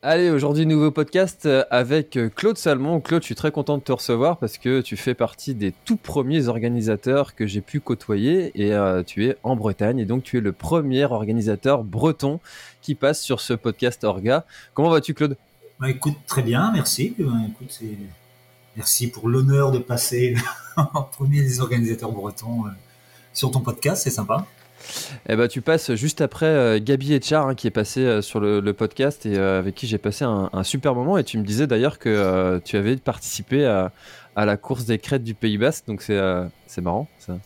Allez, aujourd'hui, nouveau podcast euh, avec euh, Claude Salmon. Claude, je suis très content de te recevoir parce que tu fais partie des tout premiers organisateurs que j'ai pu côtoyer et euh, tu es en Bretagne et donc tu es le premier organisateur breton qui passe sur ce podcast Orga. Comment vas-tu, Claude? Bah, Écoute, très bien, merci. merci pour l'honneur de passer en premier des organisateurs bretons sur ton podcast, c'est sympa. Eh ben, tu passes juste après euh, Gabi Etchar hein, qui est passé euh, sur le, podcast et euh, avec qui j'ai passé un, super moment. Et tu me disais d'ailleurs que tu avais participé à, la course des crêtes du Pays Basque, donc c'est marrant. Ça.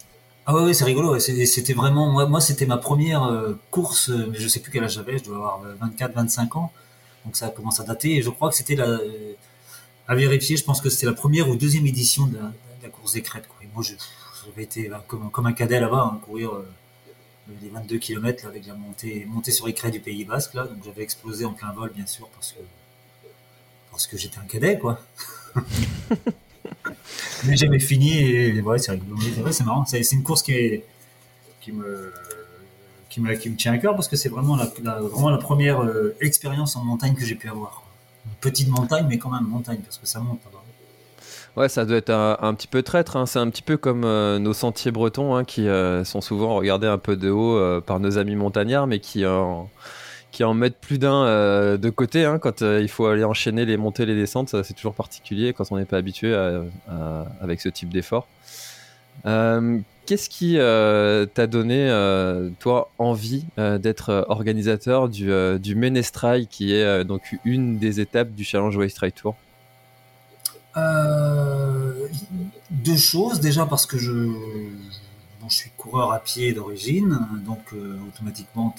Ah ouais, c'est rigolo. C'était vraiment moi, c'était ma première course, mais je sais plus quel âge j'avais. Je dois avoir 24, 25 ans, donc ça commence à dater. Et je crois que c'était la à vérifier. Je pense que c'était la première ou deuxième édition de la, course des crêtes. Moi, j'avais été comme, comme, un cadet là-bas, hein, courir les 22 km avec la montée, montée sur les crêtes du Pays Basque là, donc j'avais explosé en plein vol bien sûr parce que parce que j'étais un cadet quoi. Mais j'avais fini et ouais c'est c'est marrant, c'est une course qui est, qui me qui me, qui me tient à cœur parce que c'est vraiment la, vraiment la première euh, expérience en montagne que j'ai pu avoir. Une petite montagne mais quand même montagne parce que ça monte. Ouais, ça doit être un, petit peu traître. Hein. C'est un petit peu comme euh, nos sentiers bretons hein, qui euh, sont souvent regardés un peu de haut euh, par nos amis montagnards, mais qui, en mettent plus d'un de côté hein, quand il faut aller enchaîner les montées les descentes. C'est toujours particulier quand on n'est pas habitué avec ce type d'effort. Qu'est-ce qui t'a donné, toi, envie d'être organisateur du, du qui est donc une des étapes du Challenge Trail Tour? Euh, deux choses. Déjà parce que je, je suis coureur à pied d'origine, donc euh, automatiquement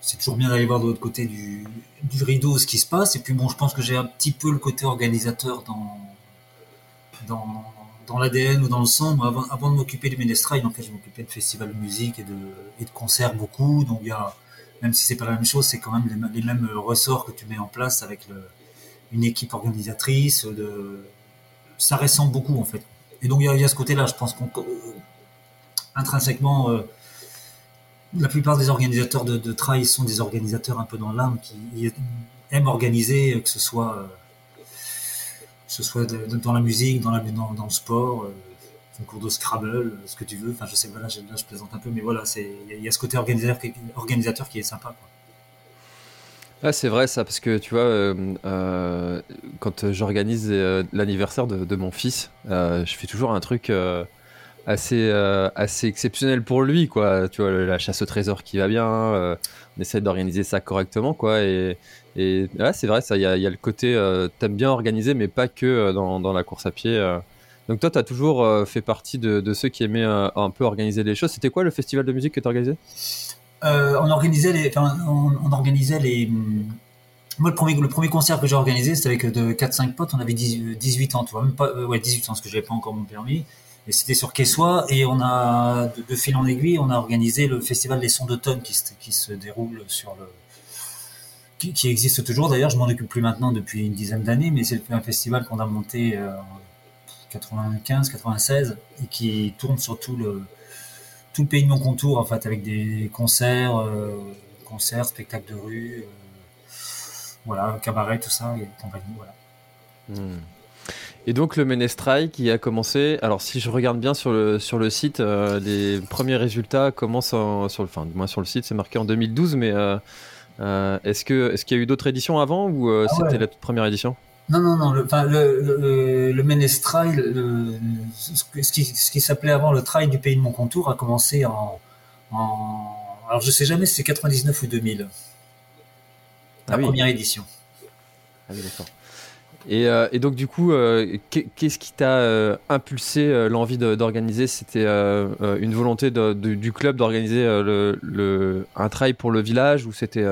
c'est toujours bien d'aller voir de l'autre côté du, du, rideau ce qui se passe. Et puis bon, je pense que j'ai un petit peu le côté organisateur dans, dans, dans l'ADN ou dans le sang. Avant, avant de m'occuper du Ménestrail, en fait, je m'occupais de festivals de musique et de, et de concerts beaucoup. Donc il même si c'est pas la même chose, c'est quand même les, mêmes ressorts que tu mets en place avec le, une équipe organisatrice. Ça ressemble beaucoup en fait. Et donc il y, a ce côté-là, je pense qu'on intrinsèquement, euh, la plupart des organisateurs de, de, trail sont des organisateurs un peu dans l'âme qui aiment organiser, que ce soit, euh, dans la musique, dans, la, le sport, euh, un cours de Scrabble, ce que tu veux. Enfin, je sais, voilà, là, je plaisante un peu, mais voilà, il y, a ce côté organisateur, organisateur qui est sympa. Quoi. Ah, c'est vrai ça, parce que tu vois, euh, euh, quand j'organise euh, l'anniversaire de, mon fils, je fais toujours un truc assez, assez exceptionnel pour lui, quoi. Tu vois, la chasse au trésor qui va bien, on essaie d'organiser ça correctement, quoi. Et, et c'est vrai, ça, il y a, le côté, t'aimes bien organiser, mais pas que dans, dans, la course à pied. Donc toi, tu as toujours fait partie de, de, ceux qui aimaient un peu organiser les choses. C'était quoi le festival de musique que tu organisais euh, on organisait les, on, organisait les. Moi, le premier, concert que j'ai organisé, c'était avec de 4-5 potes. On avait 18 ans, tu vois, même pas, euh, ouais, 18 ans, parce que j'avais pas encore mon permis. Et c'était sur Quessois, et on a, de, fil en aiguille, on a organisé le festival des sons d'automne qui, se déroule sur le, qui, existe toujours. D'ailleurs, je m'en occupe plus maintenant depuis une dizaine d'années, mais c'est un festival qu'on a monté euh, en 95, 96, et qui tourne sur tout le, tout le pays de mon contour en fait avec des concerts, euh, concerts, spectacles de rue, euh, voilà, cabaret, tout ça et compagnie, voilà. Hmm. Et donc le Menestrai qui a commencé. Alors si je regarde bien sur le sur le site, euh, les premiers résultats commencent sur le, enfin, moins sur le site, c'est marqué en 2012, mais est-ce que est-ce qu'il y a eu d'autres éditions avant ou ah c'était la toute première édition? Non, non, non. Le, le, le, le Menestrai, ce, qui, ce qui s'appelait avant le trail du pays de mon contour, a commencé en, en alors je sais jamais si c'est 99 ou 2000. La ah première édition. Ah oui, d'accord. Et, euh, et, donc du coup, euh, qu'est-ce qui t'a euh, impulsé l'envie d'organiser? C'était une volonté de, du club d'organiser le, un trail pour le village ou c'était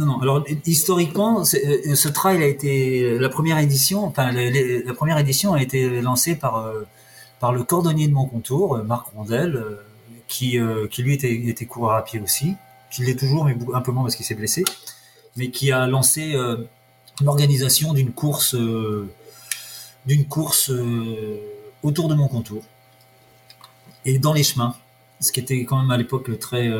non, non. Alors historiquement, euh, ce trail a été la première édition. Enfin, la première édition a été lancée par euh, par le cordonnier de Montcontour, euh, Marc Rondel, qui lui était était coureur à pied aussi, qui l'est toujours, mais un peu moins parce qu'il s'est blessé, mais qui a lancé l'organisation d'une course d'une course autour de Montcontour et dans les chemins, ce qui était quand même à l'époque très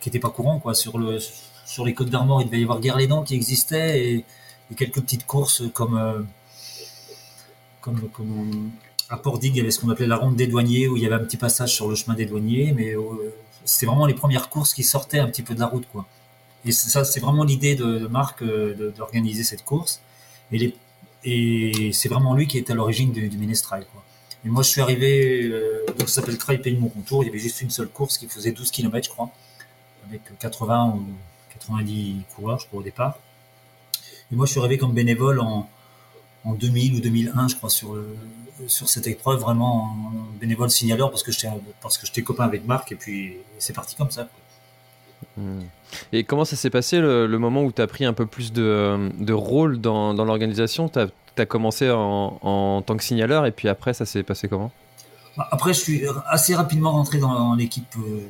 qui n'était pas courant quoi sur le sur les côtes d'Armor, il devait y avoir Guerre-les-Dents qui existait et, quelques petites courses comme, comme, comme à il y avait ce qu'on appelait la ronde des douaniers où il y avait un petit passage sur le chemin des douaniers, mais c'était vraiment les premières courses qui sortaient un petit peu de la route, quoi. Et ça, c'est vraiment l'idée de, Marc d'organiser cette course. Et les c'est vraiment lui qui est à l'origine du, du Quoi. Et moi, je suis arrivé, euh, ça s'appelle Trail Pays Mon Contour. Il y avait juste une seule course qui faisait 12 km, je crois, avec 80 ou 90 coureurs, je crois, au départ. Et moi, je suis arrivé comme bénévole en, en 2000 ou 2001, je crois, sur, sur cette épreuve, vraiment en bénévole signaleur, parce que j'étais, parce que j'étais copain avec Marc, et puis c'est parti comme ça. Hmm. Et comment ça s'est passé le, moment où tu as pris un peu plus de, de rôle dans, dans l'organisation? Tu as, commencé en, en, tant que signaleur et puis après ça s'est passé comment? Bah, Après je suis assez rapidement rentré dans l'équipe euh,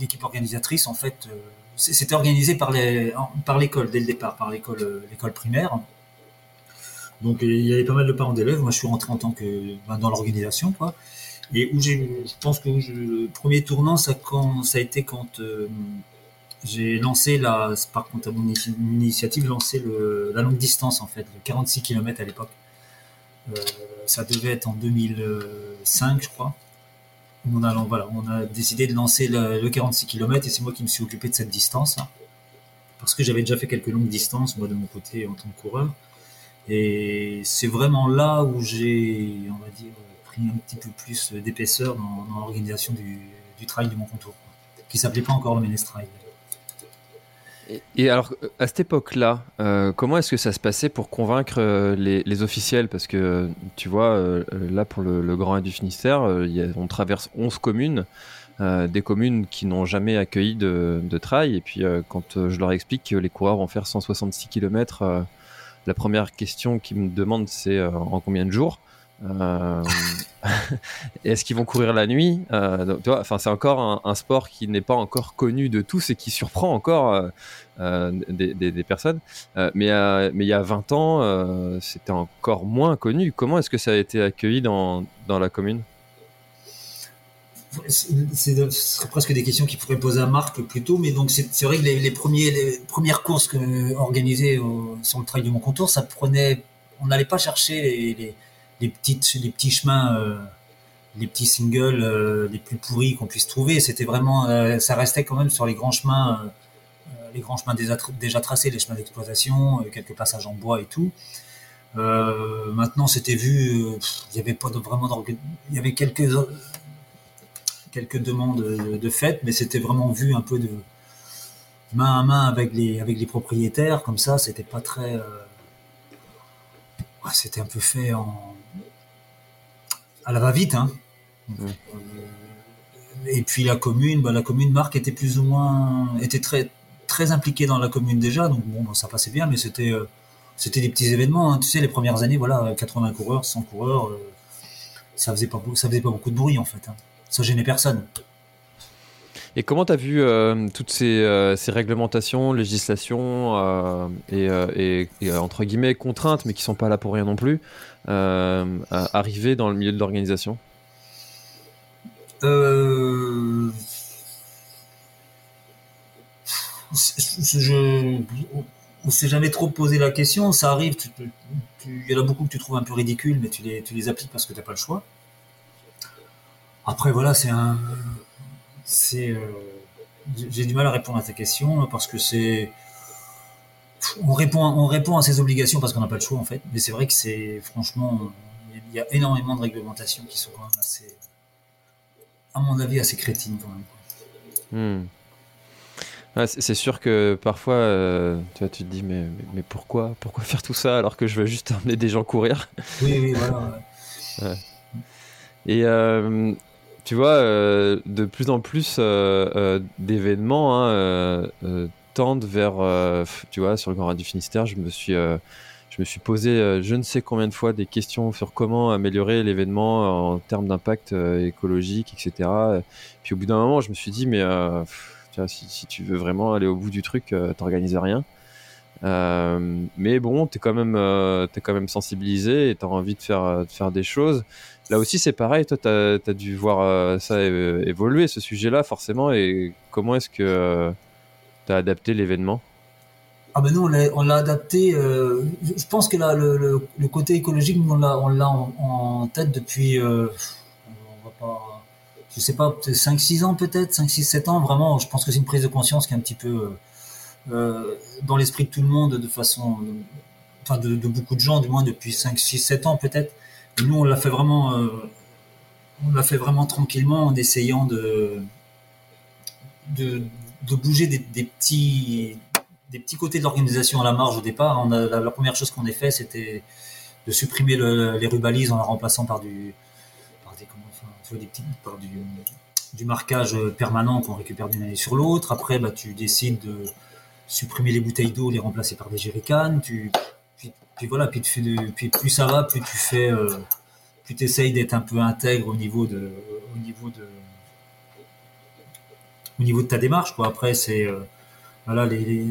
l'équipe organisatrice en fait. Euh, c'était organisé par les par l'école dès le départ, par l'école euh, l'école primaire. Donc il y avait pas mal de parents d'élèves. Moi je suis rentré en tant que bah, dans l'organisation quoi. Et où j'ai, je pense que le premier tournant ça quand ça a été quand j'ai lancé la, par contre mon initiative, lancé le, la longue distance en fait, le 46 km à l'époque. Euh, ça devait être en 2005, je crois. On a, décidé de lancer le, 46 km et c'est moi qui me suis occupé de cette distance parce que j'avais déjà fait quelques longues distances moi de mon côté en tant que coureur. Et c'est vraiment là où j'ai, on pris un petit peu plus d'épaisseur dans, l'organisation du, du trail du Mont Contour, qui s'appelait pas encore le Ménestrail. Et, alors, à cette époque-là, euh, comment est-ce que ça se passait pour convaincre euh, les, officiels? Parce que, tu vois, euh, là, pour le, Grand du Finistère, on traverse 11 communes, des communes qui n'ont jamais accueilli de, de trail. Et puis, quand je leur explique que les coureurs vont faire 166 km, la première question qu'ils me demandent, c'est en combien de jours? euh, Est-ce qu'ils vont courir la nuit euh, enfin, C'est encore un, sport qui n'est pas encore connu de tous et qui surprend encore euh, euh, des, personnes. mais, il y a 20 ans, c'était encore moins connu. Comment est-ce que ça a été accueilli dans, la commune? Ce serait presque des questions qu'il pourrait poser à Marc plutôt, mais donc c'est vrai que les, premières courses que, organisées sur le trail du Mont Contour, ça prenait, on n'allait pas chercher les petites les petits chemins euh, les petits singles euh, les plus pourris qu'on puisse trouver. C'était vraiment euh, ça restait quand même sur les grands chemins les grands chemins déjà, tracés les chemins d'exploitation quelques passages en bois et tout. Maintenant c'était vu il y avait pas de, vraiment il y avait quelques quelques demandes de, de mais c'était vraiment vu un peu de main à main avec les avec les propriétaires comme ça c'était pas très c'était un peu fait en à la va-vite. Hein. Euh, et puis la commune, bah, la commune Marc était plus ou moins, était très très impliqué dans la commune déjà, donc bon, ça passait bien, mais c'était euh, c'était des petits événements. Hein. Tu sais, les premières années, voilà, 80 coureurs, 100 coureurs, euh, ça faisait pas ça faisait pas beaucoup de bruit en fait. Hein. Ça gênait personne. Et comment tu as vu toutes ces, ces, réglementations, législations et, et, entre guillemets contraintes, mais qui sont pas là pour rien non plus, euh, arriver dans le milieu de l'organisation euh... je, on s'est jamais trop posé la question. Ça arrive, il y en a beaucoup que tu trouves un peu ridicules, mais tu les, appliques parce que tu n'as pas le choix. Après, voilà, c'est un. Euh, j'ai du mal à répondre à ta question parce que c'est on répond, on répond à ses obligations parce qu'on n'a pas le choix en fait. Mais c'est vrai que c'est franchement, il y a énormément de réglementations qui sont quand même assez, à mon avis, assez crétines quand même. Hmm. c'est sûr que parfois, euh, tu, vois, tu te dis mais, mais, pourquoi, pourquoi faire tout ça alors que je veux juste emmener des gens courir? Oui, oui, voilà. Et euh, tu vois, euh, de plus en plus d'événements hein, vers, euh, tu vois, sur le Grand Raid Finistère, je me suis, euh, je me suis posé euh, je ne sais combien de fois des questions sur comment améliorer l'événement en termes d'impact écologique, etc. Puis au bout d'un moment, je me suis dit, mais si, tu veux vraiment aller au bout du truc, t'organises rien. mais bon, tu es, quand même, es quand même sensibilisé et tu as envie de faire, de faire des choses. Là aussi, c'est pareil. Toi, tu as, dû voir ça évoluer, ce sujet-là, forcément. Et comment est-ce que tu as adapté l'événement? Ah ben nous on l'a adapté. Euh, je pense que là le, le, côté écologique nous on l'a l'a en, tête depuis euh, on va pas je sais pas 5 6 ans peut-être 5 6 7 ans vraiment je pense que c'est une prise de conscience qui est un petit peu euh, dans l'esprit de tout le monde de façon enfin de, de, beaucoup de gens du moins depuis 5 6 7 ans peut-être. Nous on l'a fait vraiment on l'a fait vraiment tranquillement en essayant de de, de bouger des, petits des petits côtés de l'organisation à la marge au départ. La, première chose qu'on ait fait, c'était de supprimer les rubalises en la remplaçant par du, par des, par du, du marquage permanent qu'on récupère d'une année sur l'autre. Après, bah, tu décides de supprimer les bouteilles d'eau, les remplacer par des jerrycans. Tu, puis, voilà, puis plus ça va, plus tu fais, euh, plus tu essayes d'être un peu intègre au niveau de, au niveau de, au niveau de ta démarche. Quoi. Après, c'est euh, voilà les,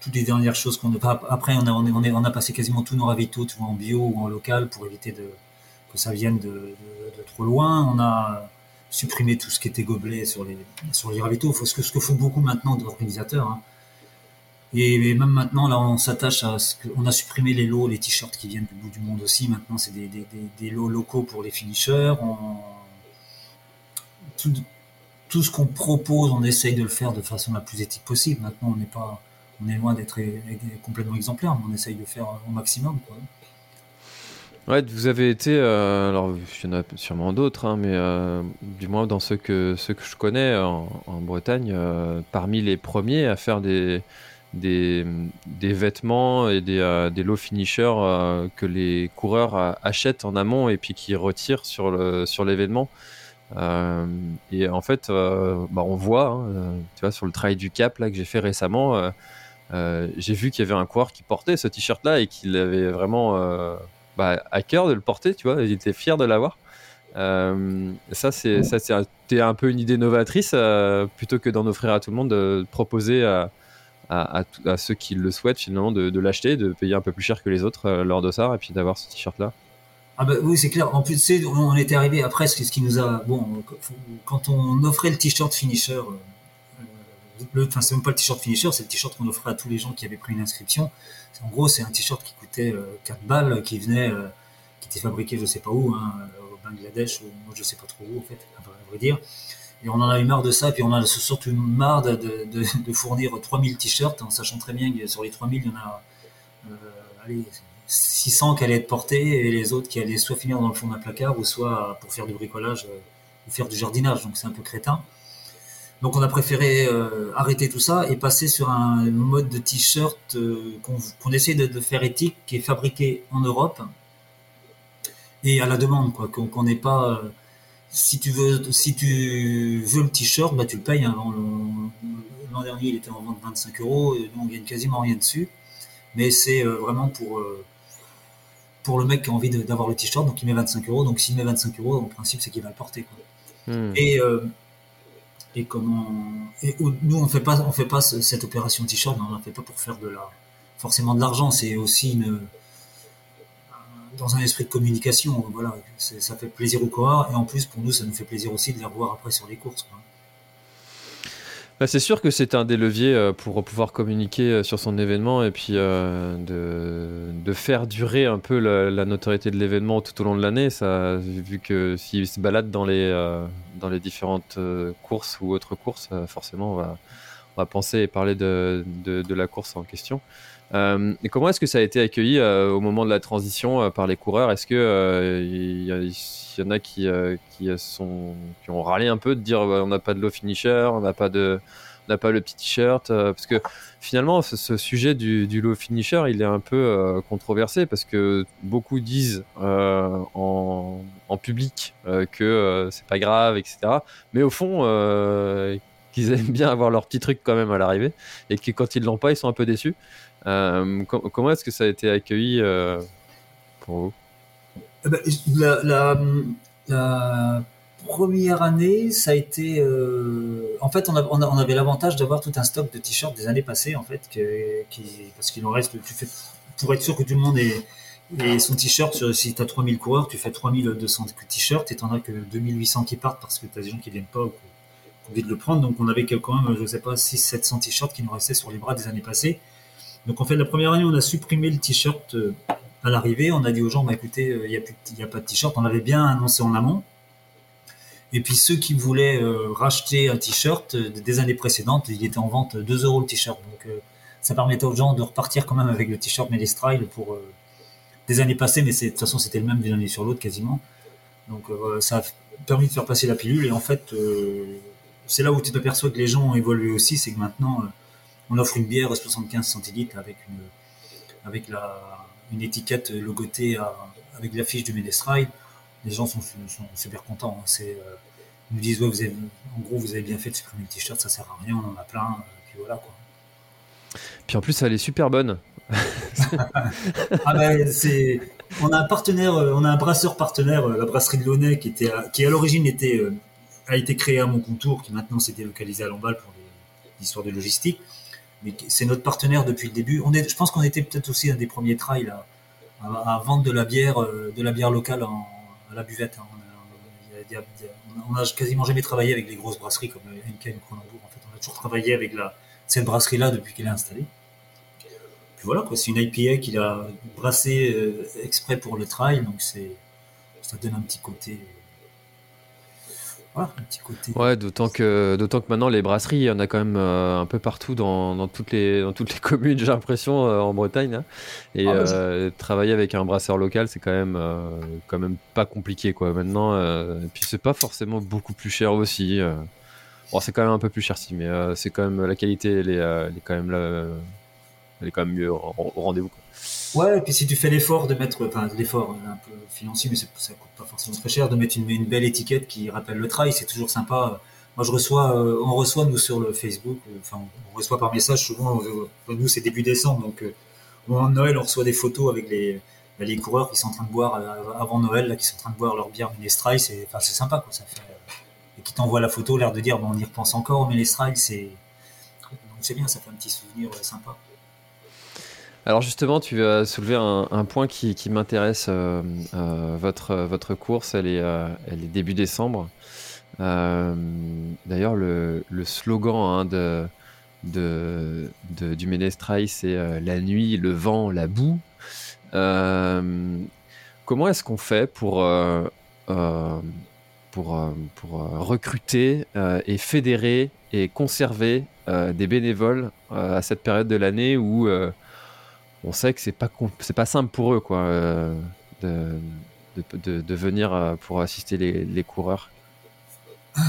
toutes les dernières choses qu'on a. Après, on a, on, est, on, a passé quasiment tous nos ravitaux, tout en bio ou en local, pour éviter de, que ça vienne de, de, trop loin. On a supprimé tout ce qui était gobelet sur les, sur les ravitaux. Ce, que, ce que font beaucoup maintenant d'organisateurs. Hein. Et, même maintenant, là, on s'attache à ce qu'on a supprimé les lots, les t-shirts qui viennent du bout du monde aussi. Maintenant, c'est des, des, des, lots locaux pour les finishers. Tout, tout ce qu'on propose, on essaye de le faire de façon la plus éthique possible. Maintenant, on n'est pas, on est loin d'être complètement exemplaire, mais on essaye de faire au maximum. Ouais, vous avez été, euh, alors il y en a sûrement d'autres, hein, mais euh, du moins dans ceux que, ceux que je connais en, Bretagne, euh, parmi les premiers à faire des, des, vêtements et des, des low finishers que les coureurs achètent en amont et puis qui retirent sur l'événement. Sur euh, et en fait, euh, bah, on voit, hein, euh, tu vois, sur le travail du cap là que j'ai fait récemment, j'ai vu qu'il y avait un coureur qui portait ce t-shirt-là et qu'il avait vraiment bah, à cœur de le porter, tu vois, il était fier de l'avoir. ça, c'est ça, c'était un peu une idée novatrice, plutôt que d'en offrir à tout le monde, de proposer à, ceux qui le souhaitent finalement de, de l'acheter, de payer un peu plus cher que les autres leur dossard et puis d'avoir ce t-shirt-là. Ah bah oui, c'est clair. En plus, on était arrivé après, ce qui nous a, bon, quand on offrait le t-shirt finisher, euh, enfin c'est même pas le t-shirt finisher, c'est le t-shirt qu'on offrait à tous les gens qui avaient pris une inscription. En gros, c'est un t-shirt qui coûtait 4 euh, balles, qui venait, euh, qui était fabriqué je sais pas où, hein, au Bangladesh ou je sais pas trop où en fait, à vrai dire. Et on en a eu marre de ça, puis on a surtout marre de, de, de, fournir 3000 t-shirts, en sachant très bien que sur les 3000, il y en a, euh, allez, 600 qui allaient être portés et les autres qui allaient soit finir dans le fond d'un placard ou soit pour faire du bricolage euh, ou faire du jardinage. Donc c'est un peu crétin. Donc on a préféré euh, arrêter tout ça et passer sur un mode de t-shirt euh, qu'on essaie de, faire éthique, qui est fabriqué en Europe et à la demande, quoi. Qu'on n'est pas. si tu veux, le t-shirt, bah tu le payes. Hein. L'an dernier, il était en vente 25 euros. Nous, on gagne quasiment rien dessus. Mais c'est vraiment pour pour le mec qui a envie d'avoir le t-shirt, donc il met 25 euros. Donc s'il met 25 euros, en principe, c'est qu'il va le porter. Quoi. Hmm. Et, euh, et comment et, Nous, on fait pas, on fait pas cette opération t-shirt, on ne la fait pas pour faire de la, forcément de l'argent. C'est aussi une, dans un esprit de communication. Voilà, ça fait plaisir aux coureurs et en plus, pour nous, ça nous fait plaisir aussi de les revoir après sur les courses. Quoi. Bah, c'est sûr que c'est un des leviers euh, pour pouvoir communiquer euh, sur son événement et puis euh, de, faire durer un peu la, notoriété de l'événement tout au long de l'année. Vu que s'il se balade dans les, différentes courses ou autres courses, forcément on va, penser et parler de la course en question. Et comment est-ce que ça a été accueilli au moment de la transition par les coureurs? Est-ce que il y, en a qui, ont râlé un peu de dire on n'a pas de low finisher, on n'a pas le petit t-shirt parce que finalement ce, sujet du, du, low finisher il est un peu controversé parce que beaucoup disent en, en, public que c'est pas grave etc mais au fond qu'ils aiment bien avoir leur petit truc quand même à l'arrivée et que quand ils l'ont pas ils sont un peu déçus comment est-ce que ça a été accueilli pour vous? Eh ben, la, première année, ça a été. Euh, en fait, on, avait l'avantage d'avoir tout un stock de t-shirts des années passées, en fait, parce qu'il en reste. Pour être sûr que tout le monde ait, son t-shirt, si tu as 3000 coureurs, tu fais 3200 t-shirts et tu as que 2800 qui partent parce que tu as des gens qui viennent pas ou qui ont envie de le prendre. Donc, on avait quand même, je sais pas, 600-700 t-shirts qui nous restaient sur les bras des années passées. Donc en fait, la première année, on a supprimé le t-shirt à l'arrivée. On a dit aux gens, bah, écoutez, il n'y a, a, pas de t-shirt. On l'avait bien annoncé en amont. Et puis ceux qui voulaient racheter un t-shirt des années précédentes, il était en vente 2 euros le t-shirt. Donc ça permettait aux gens de repartir quand même avec le t-shirt Mélestrail pour des années passées, mais de toute façon c'était le même d'une année sur l'autre quasiment. Donc ça a permis de faire passer la pilule et en fait c'est là où tu t'aperçois que les gens ont évolué aussi, c'est que maintenant, euh, on offre une bière 75 centilitres avec une, avec la, une étiquette logotée avec l'affiche du Ménestrail. Les gens sont, super contents. Hein. C'est, euh, ils nous disent, ouais, vous avez, en gros, vous avez bien fait de supprimer le t-shirt, ça sert à rien, on en a plein, euh, puis voilà, quoi. Puis en plus, elle est super bonne. ah ben, c'est, on a un partenaire, on a un brasseur partenaire, la brasserie de Launay, qui était, qui à l'origine était a été créé à mon contour, qui maintenant s'est délocalisé à Lamballe pour l'histoire de logistique. C'est notre partenaire depuis le début. Je pense qu'on était peut-être aussi un des premiers trails à, vendre de la bière, euh, locale à la buvette. Hein. On, a, quasiment jamais travaillé avec des grosses brasseries comme Henken ou Cronenbourg. En fait, on a toujours travaillé avec la, cette brasserie-là depuis qu'elle est installée. Puis voilà, c'est une IPA qu'il a brassée euh, exprès pour le trail, donc c'est, ça donne un petit côté un petit côté. Ouais, d'autant que, d'autant que maintenant les brasseries, il y en a quand même euh, un peu partout dans, dans, toutes, les, dans toutes les communes, j'ai l'impression, euh, en Bretagne. Hein. Et ah, bah, euh, travailler avec un brasseur local, c'est quand même, quand même pas compliqué, quoi. Maintenant, et puis c'est pas forcément beaucoup plus cher aussi. Bon, c'est quand même un peu plus cher, si, mais c'est quand même la qualité, elle est, elle est quand même là, elle est quand même mieux au, rendez-vous. Ouais, et puis si tu fais l'effort de mettre, enfin l'effort un peu financier, mais ça coûte forcément très cher, de mettre une, belle étiquette qui rappelle le trail, c'est toujours sympa. Moi, je reçois, euh, on reçoit nous sur le Facebook, euh, enfin, on reçoit par message souvent. Euh, nous, c'est début décembre, donc en Noël, on reçoit des photos avec les, bah, les coureurs qui sont en train de boire avant Noël, là, qui sont en train de boire leur bière Minestrel, c'est, enfin, c'est sympa, quoi. Ça fait, et qui t'envoie la photo, l'air de dire, bon, on y repense encore, mais c'est, c'est bien, ça fait un petit souvenir sympa. Alors justement, tu as soulevé un, point qui, m'intéresse. Euh, euh, votre, course, elle est, euh, début décembre. D'ailleurs, le, slogan hein, de, de, du Ménestrail, c'est la nuit, le vent, la boue. comment est-ce qu'on fait pour, pour, pour recruter et fédérer et conserver des bénévoles à cette période de l'année où on sait que c'est pas c'est pas simple pour eux quoi euh, de, de, venir euh, pour assister les, coureurs. Euh,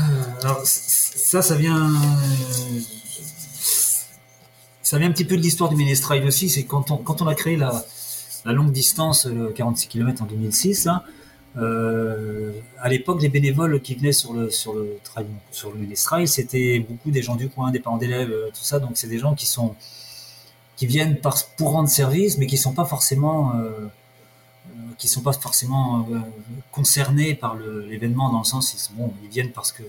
ça, ça vient ça vient un petit peu de l'histoire du Ménestrail aussi. C'est quand on quand on a créé la, la longue distance, 46 km en 2006. Hein, à l'époque, les bénévoles qui venaient sur le sur le sur le c'était beaucoup des gens du coin, des parents d'élèves, tout ça. Donc c'est des gens qui sont qui viennent par, pour rendre service, mais qui sont pas forcément, euh, euh qui sont pas forcément euh, concernés par l'événement dans le sens ils, bon, ils viennent parce que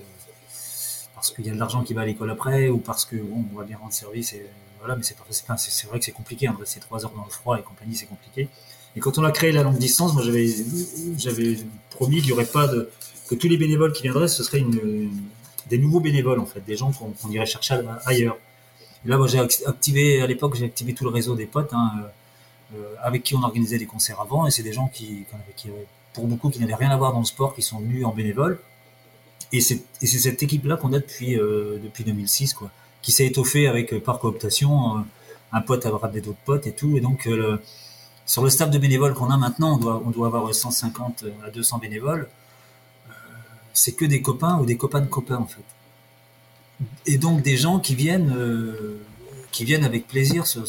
parce qu'il y a de l'argent qui va à l'école après ou parce que bon, on va bien rendre service et voilà, mais c'est c'est vrai que c'est compliqué. Hein, c'est trois heures dans le froid et compagnie, c'est compliqué. Et quand on a créé la longue distance, moi j'avais j'avais promis qu'il n'y aurait pas de que tous les bénévoles qui viendraient, ce serait une, des nouveaux bénévoles en fait, des gens qu'on irait chercher ailleurs là, moi, j'ai activé, à l'époque, j'ai activé tout le réseau des potes, hein, euh, euh, avec qui on organisait des concerts avant, et c'est des gens qui, pour beaucoup, qui n'avaient rien à voir dans le sport, qui sont venus en bénévole. Et c'est cette équipe-là qu'on a depuis, euh, depuis 2006, quoi, qui s'est étoffée avec, par cooptation, un pote a ramené d'autres potes et tout, et donc, sur le staff de bénévoles qu'on a maintenant, on doit, on doit avoir 150 à 200 bénévoles. c'est que des copains ou des copains de copains, en fait et donc des gens qui viennent, euh, qui viennent avec plaisir sur,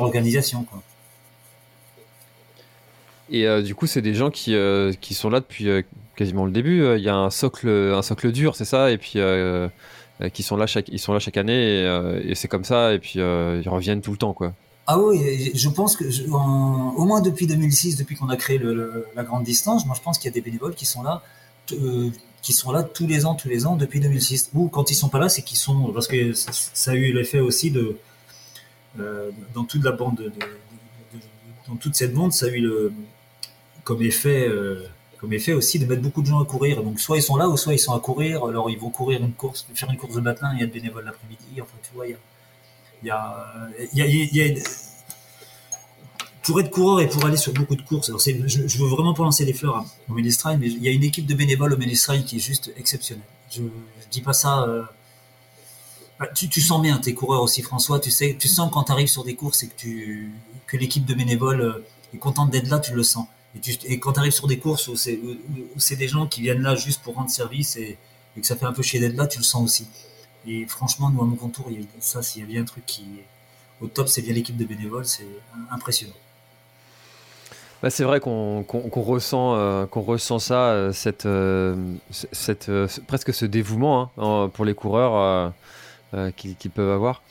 l'organisation. Et euh, du coup, c'est des gens qui, euh, qui sont là depuis quasiment le début. Il y a un socle, un socle dur, c'est ça, et puis qui sont là chaque, ils sont là chaque année, et, c'est comme ça, et puis ils reviennent tout le temps, quoi. Ah oui, je pense que au moins depuis 2006, depuis qu'on a créé la grande distance, moi je pense qu'il y a des bénévoles qui sont là qui sont là tous les ans, tous les ans depuis 2006. Ou quand ils sont pas là, c'est qu'ils sont parce que ça, a eu l'effet aussi de euh, dans toute la bande, de, dans toute cette bande, ça a eu le comme effet euh, comme effet aussi de mettre beaucoup de gens à courir. Donc soit ils sont là ou soit ils sont à courir. Alors ils vont courir une course, faire une course de matin, il y a de bénévoles l'après-midi. Enfin tu vois, il y a il y a, il y a, pour être coureur et pour aller sur beaucoup de courses, je, veux vraiment pas lancer des fleurs au Ménestrail, mais il y a une équipe de bénévoles au Ménestrail qui est juste exceptionnelle. Je, je dis pas ça. Euh, bah, tu, sens bien tes coureurs aussi, François. Tu sais, tu sens quand tu arrives sur des courses et que tu que l'équipe de bénévoles euh, est contente d'être là, tu le sens. Et, quand tu arrives sur des courses où c'est des gens qui viennent là juste pour rendre service et, que ça fait un peu chier d'être là, tu le sens aussi. Et franchement, nous à mon contour, ça, s'il y a bien un truc qui est au top, c'est bien l'équipe de bénévoles, c'est impressionnant. Bah, c'est vrai qu'on ressent, euh, qu'on ressent ça, euh, cette, euh, cette, presque ce dévouement hein, pour les coureurs qu'ils peuvent avoir.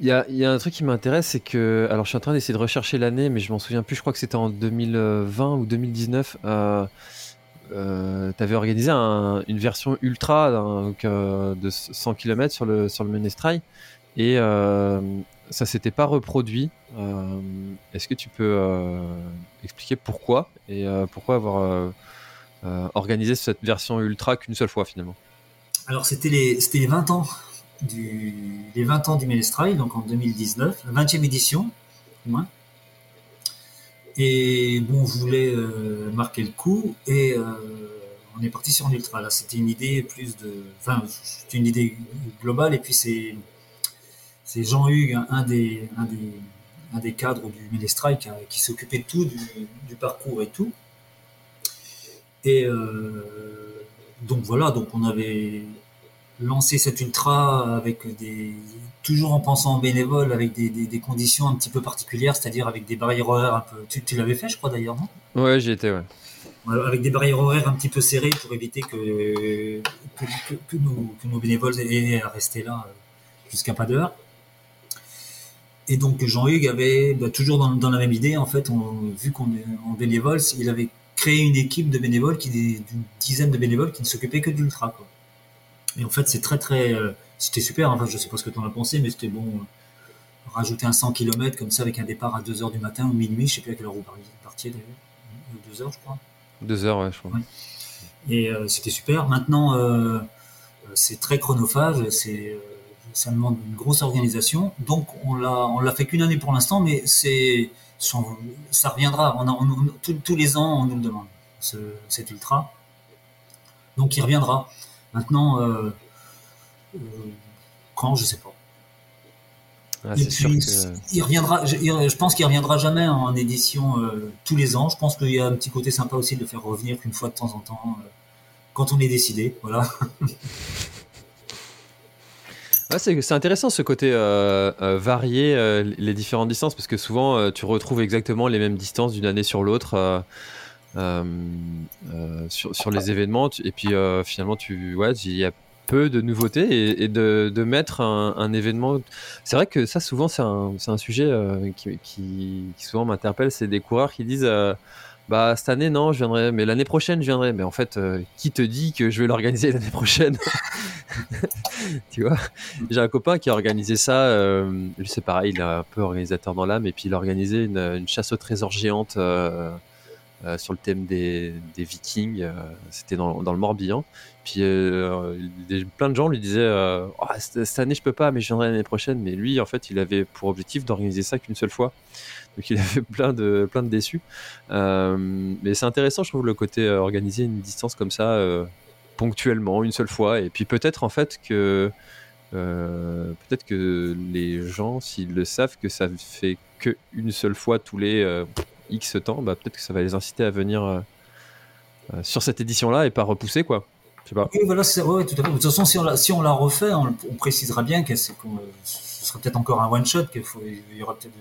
Il y a, y, a, un truc qui m'intéresse, c'est que. Alors, je suis en train d'essayer de rechercher l'année, mais je m'en souviens plus. Je crois que c'était en 2020 ou 2019. tu avais organisé une version ultra de 100 km sur le, sur le Menestrail. Et ça s'était pas reproduit. Euh, est-ce que tu peux euh, expliquer pourquoi et euh, pourquoi avoir organisé cette version ultra qu'une seule fois finalement? Alors c'était les, les 20 ans du, les 20 ans du Ménestrail, donc en 2019, la 20e édition, moins. Et bon, on voulait marquer le coup et on est parti sur un ultra. Là, c'était une idée plus de, enfin, c'était une idée globale et puis c'est c'est Jean-Hugues, un des, un, des, un des cadres du Ménestrail qui, qui s'occupait de tout, du, parcours et tout. Et euh, donc voilà, donc on avait lancé cet ultra avec des toujours en pensant en bénévole, avec des, des, conditions un petit peu particulières, c'est-à-dire avec des barrières horaires un peu. Tu, tu l'avais fait, je crois d'ailleurs, non? Ouais, j'y étais, ouais. Avec des barrières horaires un petit peu serrées pour éviter que, que, que, nos, que nos, bénévoles aient à rester là jusqu'à pas d'heure. Et donc Jean-Hugues avait, bah, toujours dans, dans, la même idée, en fait, on, vu qu'on est en bénévole, il avait créé une équipe de bénévoles, qui d'une dizaine de bénévoles qui ne s'occupaient que d'ultra. Et en fait, c'est très très, euh, c'était super. Enfin, je sais pas ce que tu en as pensé, mais c'était bon. Euh, rajouter un 100 km comme ça avec un départ à 2 heures du matin ou minuit, je sais plus à quelle heure vous partiez d'ailleurs, 2 heures, je crois. 2 heures, ouais, je crois. Et euh, c'était super. Maintenant, c'est très chronophage. C'est ça demande une grosse organisation. Donc on l'a on l'a fait qu'une année pour l'instant, mais c'est ça reviendra. On, on, tous les ans on nous le demande ce, cet ultra. Donc il reviendra. Maintenant euh, euh, quand je sais pas. Ah, Et puis, il reviendra. Je, je pense qu'il reviendra jamais en édition euh, tous les ans. Je pense qu'il y a un petit côté sympa aussi de le faire revenir une fois de temps en temps quand on est décidé. Voilà. c'est intéressant ce côté euh, euh, varier euh, les différentes distances parce que souvent tu retrouves exactement les mêmes distances d'une année sur l'autre sur, sur, les événements. Et puis finalement tu ouais il y a peu de nouveautés et, de, de, mettre un, un événement. C'est vrai que ça souvent c'est un, un, sujet qui, qui, qui, souvent m'interpelle. C'est des coureurs qui disent bah cette année non je viendrai mais l'année prochaine je viendrai. Mais en fait euh, qui te dit que je vais l'organiser l'année prochaine tu vois? J'ai un copain qui a organisé ça euh, lui c'est pareil il est un peu organisateur dans l'âme et puis il a organisé une, chasse au trésor géante euh, euh sur le thème des, des vikings c'était dans, le Morbihan. Puis plein de gens lui disaient oh, cette, année je peux pas mais je viendrai l'année prochaine mais lui en fait il avait pour objectif d'organiser ça qu'une seule fois donc il avait plein de, plein de déçus. Euh, mais c'est intéressant, je trouve, le côté euh, organiser une distance comme ça, euh, ponctuellement, une seule fois. Et puis peut-être en fait que. peut-être que les gens, s'ils le savent, que ça fait qu'une seule fois tous les X temps, bah, peut-être que ça va les inciter à venir sur cette édition-là et pas repousser, quoi. Pas. Voilà, tout à fait. De toute façon, si on la, refait, on, on précisera bien que ce sera peut-être encore un one-shot, qu'il y aura peut-être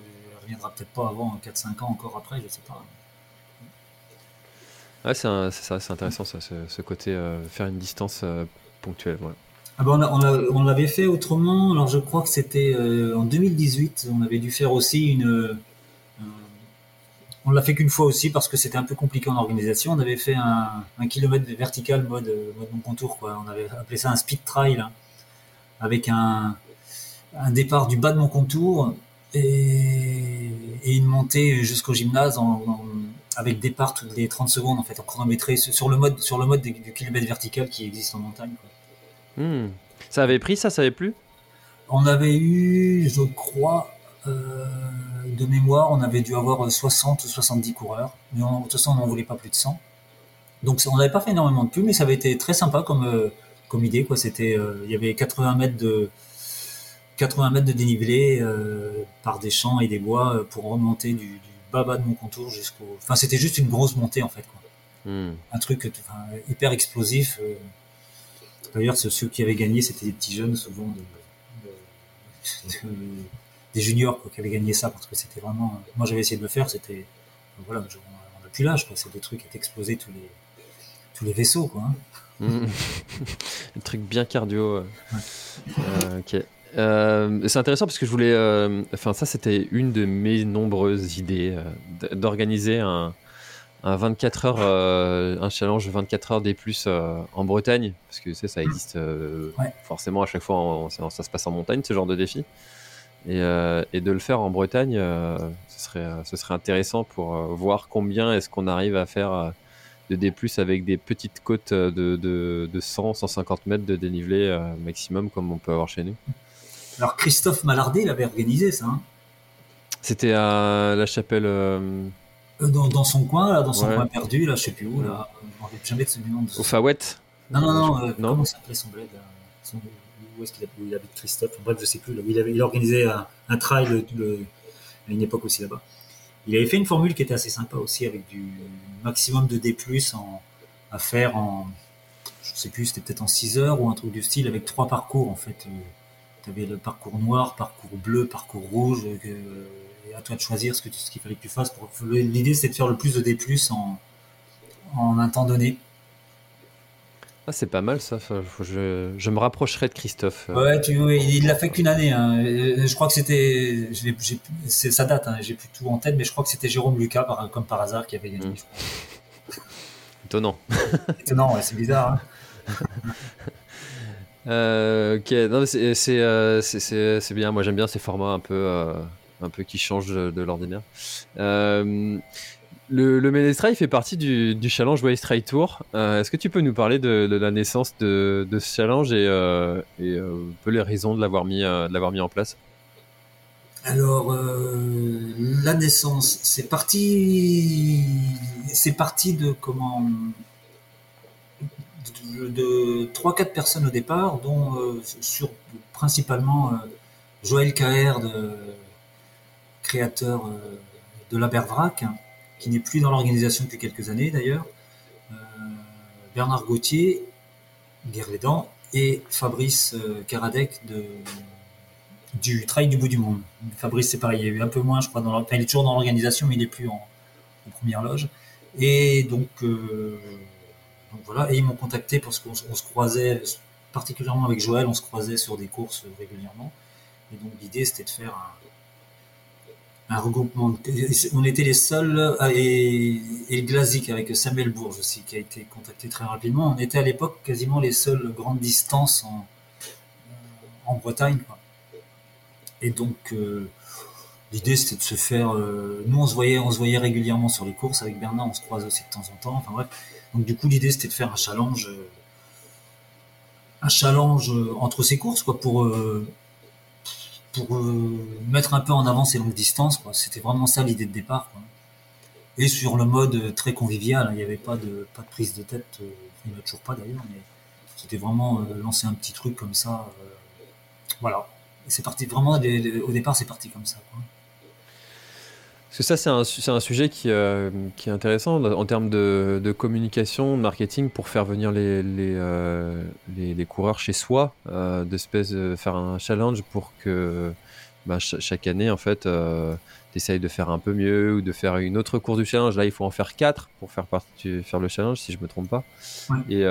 reviendra peut-être pas avant 4-5 ans encore après, je sais pas. Ouais, c'est ça, c'est intéressant ça, ce, côté euh, faire une distance euh, ponctuelle. Ah ben on, on, l'avait fait autrement. Alors je crois que c'était euh, en 2018. On avait dû faire aussi une. on l'a fait qu'une fois aussi parce que c'était un peu compliqué en organisation. On avait fait un, un kilomètre vertical mode mode mon contour quoi. On avait appelé ça un speed trail hein, avec un, un départ du bas de mon contour et, et une montée jusqu'au gymnase en, avec départ toutes les 30 secondes en fait en chronométré sur le mode sur le mode du, kilomètre vertical qui existe en montagne. Quoi. Hmm. Ça avait pris ça, ça avait plu? On avait eu, je crois, de mémoire, on avait dû avoir 60 ou 70 coureurs. Mais de toute façon, on n'en voulait pas plus de 100. Donc on n'avait pas fait énormément de pubs, mais ça avait été très sympa comme, comme idée. Quoi. C'était, il y avait 80 mètres de 80 mètres de dénivelé par des champs et des bois pour remonter du, du bas de mon contour jusqu'au. Enfin, c'était juste une grosse montée en fait. Quoi. Hmm. Un truc hyper explosif. D'ailleurs, ceux qui avaient gagné, c'était des petits jeunes, souvent des juniors qui avaient gagné ça, parce que c'était vraiment. Moi, j'avais essayé de le faire, c'était. Voilà, on n'a plus l'âge. C'est des trucs qui ont explosé tous les, tous les vaisseaux, quoi. Hein. Un truc bien cardio. Euh, ok. Euh, c'est intéressant parce que je voulais. Euh, enfin, ça, c'était une de mes nombreuses idées d'organiser un, un 24 heures, euh, un challenge 24 heures des plus euh, en Bretagne, parce que ça, ça existe euh, forcément à chaque fois, ça, se passe en montagne, ce genre de défi. Et, et de le faire en Bretagne, ce, serait, ce serait intéressant pour voir combien est-ce qu'on arrive à faire de D+, avec des petites côtes de, de, de 100, 150 mètres de dénivelé maximum, comme on peut avoir chez nous. Alors Christophe Malardet, il avait organisé ça. Hein. C'était à la chapelle... Euh, dans, son coin, là, dans son coin perdu, là, je sais plus où, là. Je ne jamais de ce nom. Au Fawet Non, non, non, euh, non. Comment s'appelait son bled son... Où est-ce qu'il il habite Christophe? Bref, je sais plus. Là, il, avait, il organisait un, un trail à une époque aussi là-bas. Il avait fait une formule qui était assez sympa aussi, avec du maximum de D+, en, à faire en, je sais plus, c'était peut-être en 6 heures ou un truc du style, avec trois parcours, en fait. Euh, tu avais le parcours noir, parcours bleu, parcours rouge, à toi de choisir ce qu'il ce qu'il fallait que tu fasses. L'idée, c'est de faire le plus de D+, en, en un temps donné. Ah, c'est pas mal ça. je, je, me rapprocherai de Christophe. Ouais, tu, il l'a fait qu'une année. Hein. Je crois que c'était, c'est sa date. Hein. J'ai plus tout en tête, mais je crois que c'était Jérôme Lucas, comme par hasard, qui avait gagné. Hmm. Étonnant. Étonnant, c'est bizarre. Hein. Euh, ok, euh, c'est bien. Moi, j'aime bien ces formats un peu. Euh, un peu qui change de, l'ordinaire. Euh, le, le fait partie du, challenge Waste Trail Tour. Euh, est-ce que tu peux nous parler de, la naissance de, ce challenge et, euh, et un peu les raisons de l'avoir mis, l'avoir mis en place? Alors, la naissance, c'est parti, c'est parti de comment, de trois quatre personnes au départ, dont sur principalement Joël Caher de, créateur euh, de la Bervrac, qui n'est plus dans l'organisation depuis quelques années d'ailleurs, euh, Bernard Gauthier, Guerlédan, et Fabrice Karadec euh, de, du Trail du bout du monde. Fabrice, c'est pareil, il y a eu un peu moins, je crois, dans il est toujours dans l'organisation, mais il n'est plus en, première loge. Et donc, voilà, et ils m'ont contacté parce qu'on se croisait, particulièrement avec Joël, on se croisait sur des courses régulièrement. Et donc l'idée, c'était de faire un, regroupement. On était les seuls, et, et le Glazik avec Samuel Bourges aussi, qui a été contacté très rapidement. On était à l'époque quasiment les seules grandes distances en, en Bretagne. Et donc, euh, l'idée c'était de se faire. Euh, nous, on se voyait, on se voyait régulièrement sur les courses avec Bernard, on se croise aussi de temps en temps. Enfin bref. Donc du coup, l'idée c'était de faire un challenge, un challenge entre ces courses, quoi, pour euh, pour euh, mettre un peu en avant ces longues distances. C'était vraiment ça l'idée de départ. Et sur le mode très convivial, il n'y avait pas de, pas de prise de tête, euh, il n'y en a toujours pas d'ailleurs, mais c'était vraiment euh, lancer un petit truc comme ça. voilà. C'est parti vraiment, au départ, c'est parti comme ça. Parce que ça, c'est un, un, sujet qui, euh, qui, est intéressant en termes de, de, communication, de marketing, pour faire venir les, les, euh, les, coureurs chez soi, euh, d'espèce de faire un challenge pour que bah, chaque année, en fait, tu essayes de faire un peu mieux ou de faire une autre course du challenge. Là, il faut en faire quatre pour faire, faire le challenge, si je me trompe pas. Et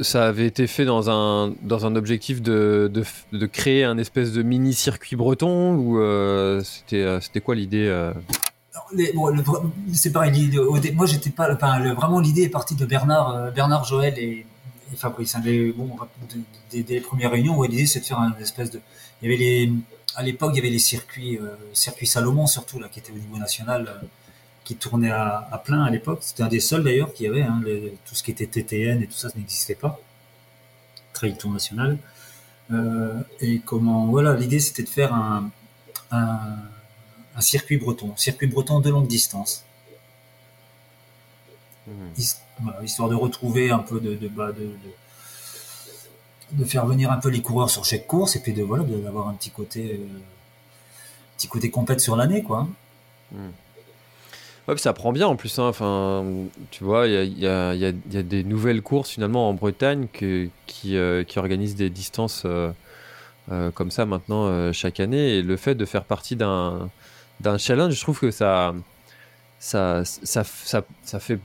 ça avait été fait dans un, dans un objectif de, de, créer un espèce de mini circuit breton ou euh, c'était, euh, c'était quoi l'idée euh C'est pareil, moi j'étais pas. Enfin, vraiment l'idée est partie de Bernard, Bernard Joël et, Fabrice. Hein, bon, des, premières réunions l'idée c'est de faire un espèce de. Les, à l'époque il y avait les circuits, circuits Salomon surtout là qui étaient au niveau national qui tournait à, plein à l'époque. C'était un des seuls d'ailleurs qui avait hein, tout ce qui était TTN et tout ça, ça n'existait pas. Trail Tour National. et comment, voilà, l'idée c'était de faire un, un, circuit breton, circuit breton de longue distance. Hmm. histoire de retrouver un peu de, de, bah, de, de, faire venir un peu les coureurs sur chaque course et puis de voilà d'avoir un petit côté petit côté compète sur l'année quoi. Hmm. Ça prend bien en plus. Hein. Enfin, tu vois, il y a, des nouvelles courses finalement en Bretagne qui, euh, qui, organisent des distances euh, euh, comme ça maintenant chaque année. Et le fait de faire partie d'un challenge, je trouve que ça, fait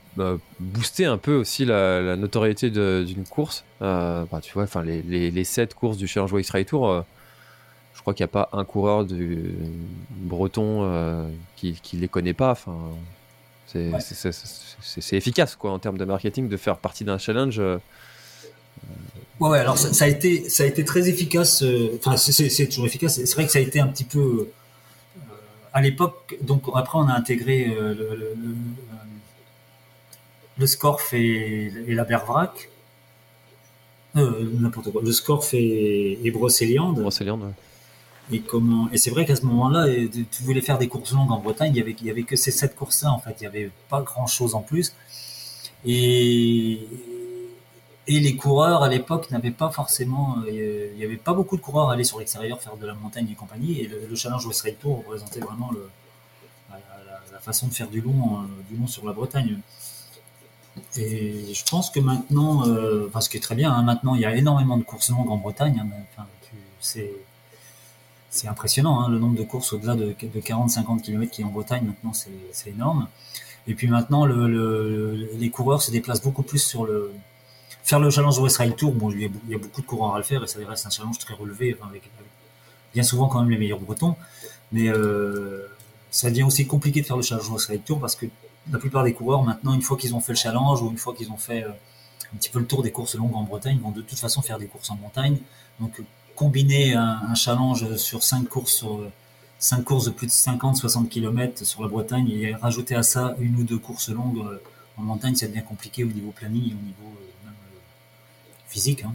booster un peu aussi la, notoriété d'une course. Bah, tu vois, enfin, les, les, les, sept courses du Challenge Race Ride Tour crois qu'il n'y a pas un coureur du breton qui, ne les connaît pas. Enfin, c'est efficace quoi en termes de marketing de faire partie d'un challenge. Euh, ouais, alors ça, a été, ça a été très efficace. Euh, enfin, c'est toujours efficace. C'est vrai que ça a été un petit peu euh, à l'époque. Donc après, on a intégré le, le, Scorf et, la Bervrac. N'importe quoi. Le Scorf et, et Brocéliande. Brocéliande, et comment Et c'est vrai qu'à ce moment-là, tu voulais faire des courses longues en Bretagne, il y avait, il y avait que ces sept courses-là en fait. Il y avait pas grand-chose en plus. Et et les coureurs à l'époque n'avaient pas forcément, euh, il y avait pas beaucoup de coureurs à aller sur l'extérieur faire de la montagne et compagnie. Et le, Challenge West Ride Tour représentait vraiment le, la, façon de faire du long, euh, du long sur la Bretagne. Et je pense que maintenant, euh, parce que très bien, hein, maintenant il y a énormément de courses longues en Bretagne. Hein, enfin, c'est c'est impressionnant, hein, le nombre de courses au-delà de, 40-50 km qui est en Bretagne, maintenant c'est énorme. Et puis maintenant, les coureurs se déplacent beaucoup plus sur le... Faire le challenge West Ride Tour, bon, il y, a, beaucoup de coureurs à le faire et ça reste un challenge très relevé, avec, bien souvent quand même les meilleurs bretons. Mais euh, ça devient aussi compliqué de faire le challenge West Ride Tour parce que la plupart des coureurs, maintenant, une fois qu'ils ont fait le challenge ou une fois qu'ils ont fait euh, un petit peu le tour des courses longues en Bretagne, vont de toute façon faire des courses en montagne. Donc combiner un, challenge sur 5 courses sur 5 courses de plus de 50-60 km sur la Bretagne et rajouter à ça une ou deux courses longues euh, en montagne, ça devient compliqué au niveau planning et au niveau euh, euh, physique. Hein.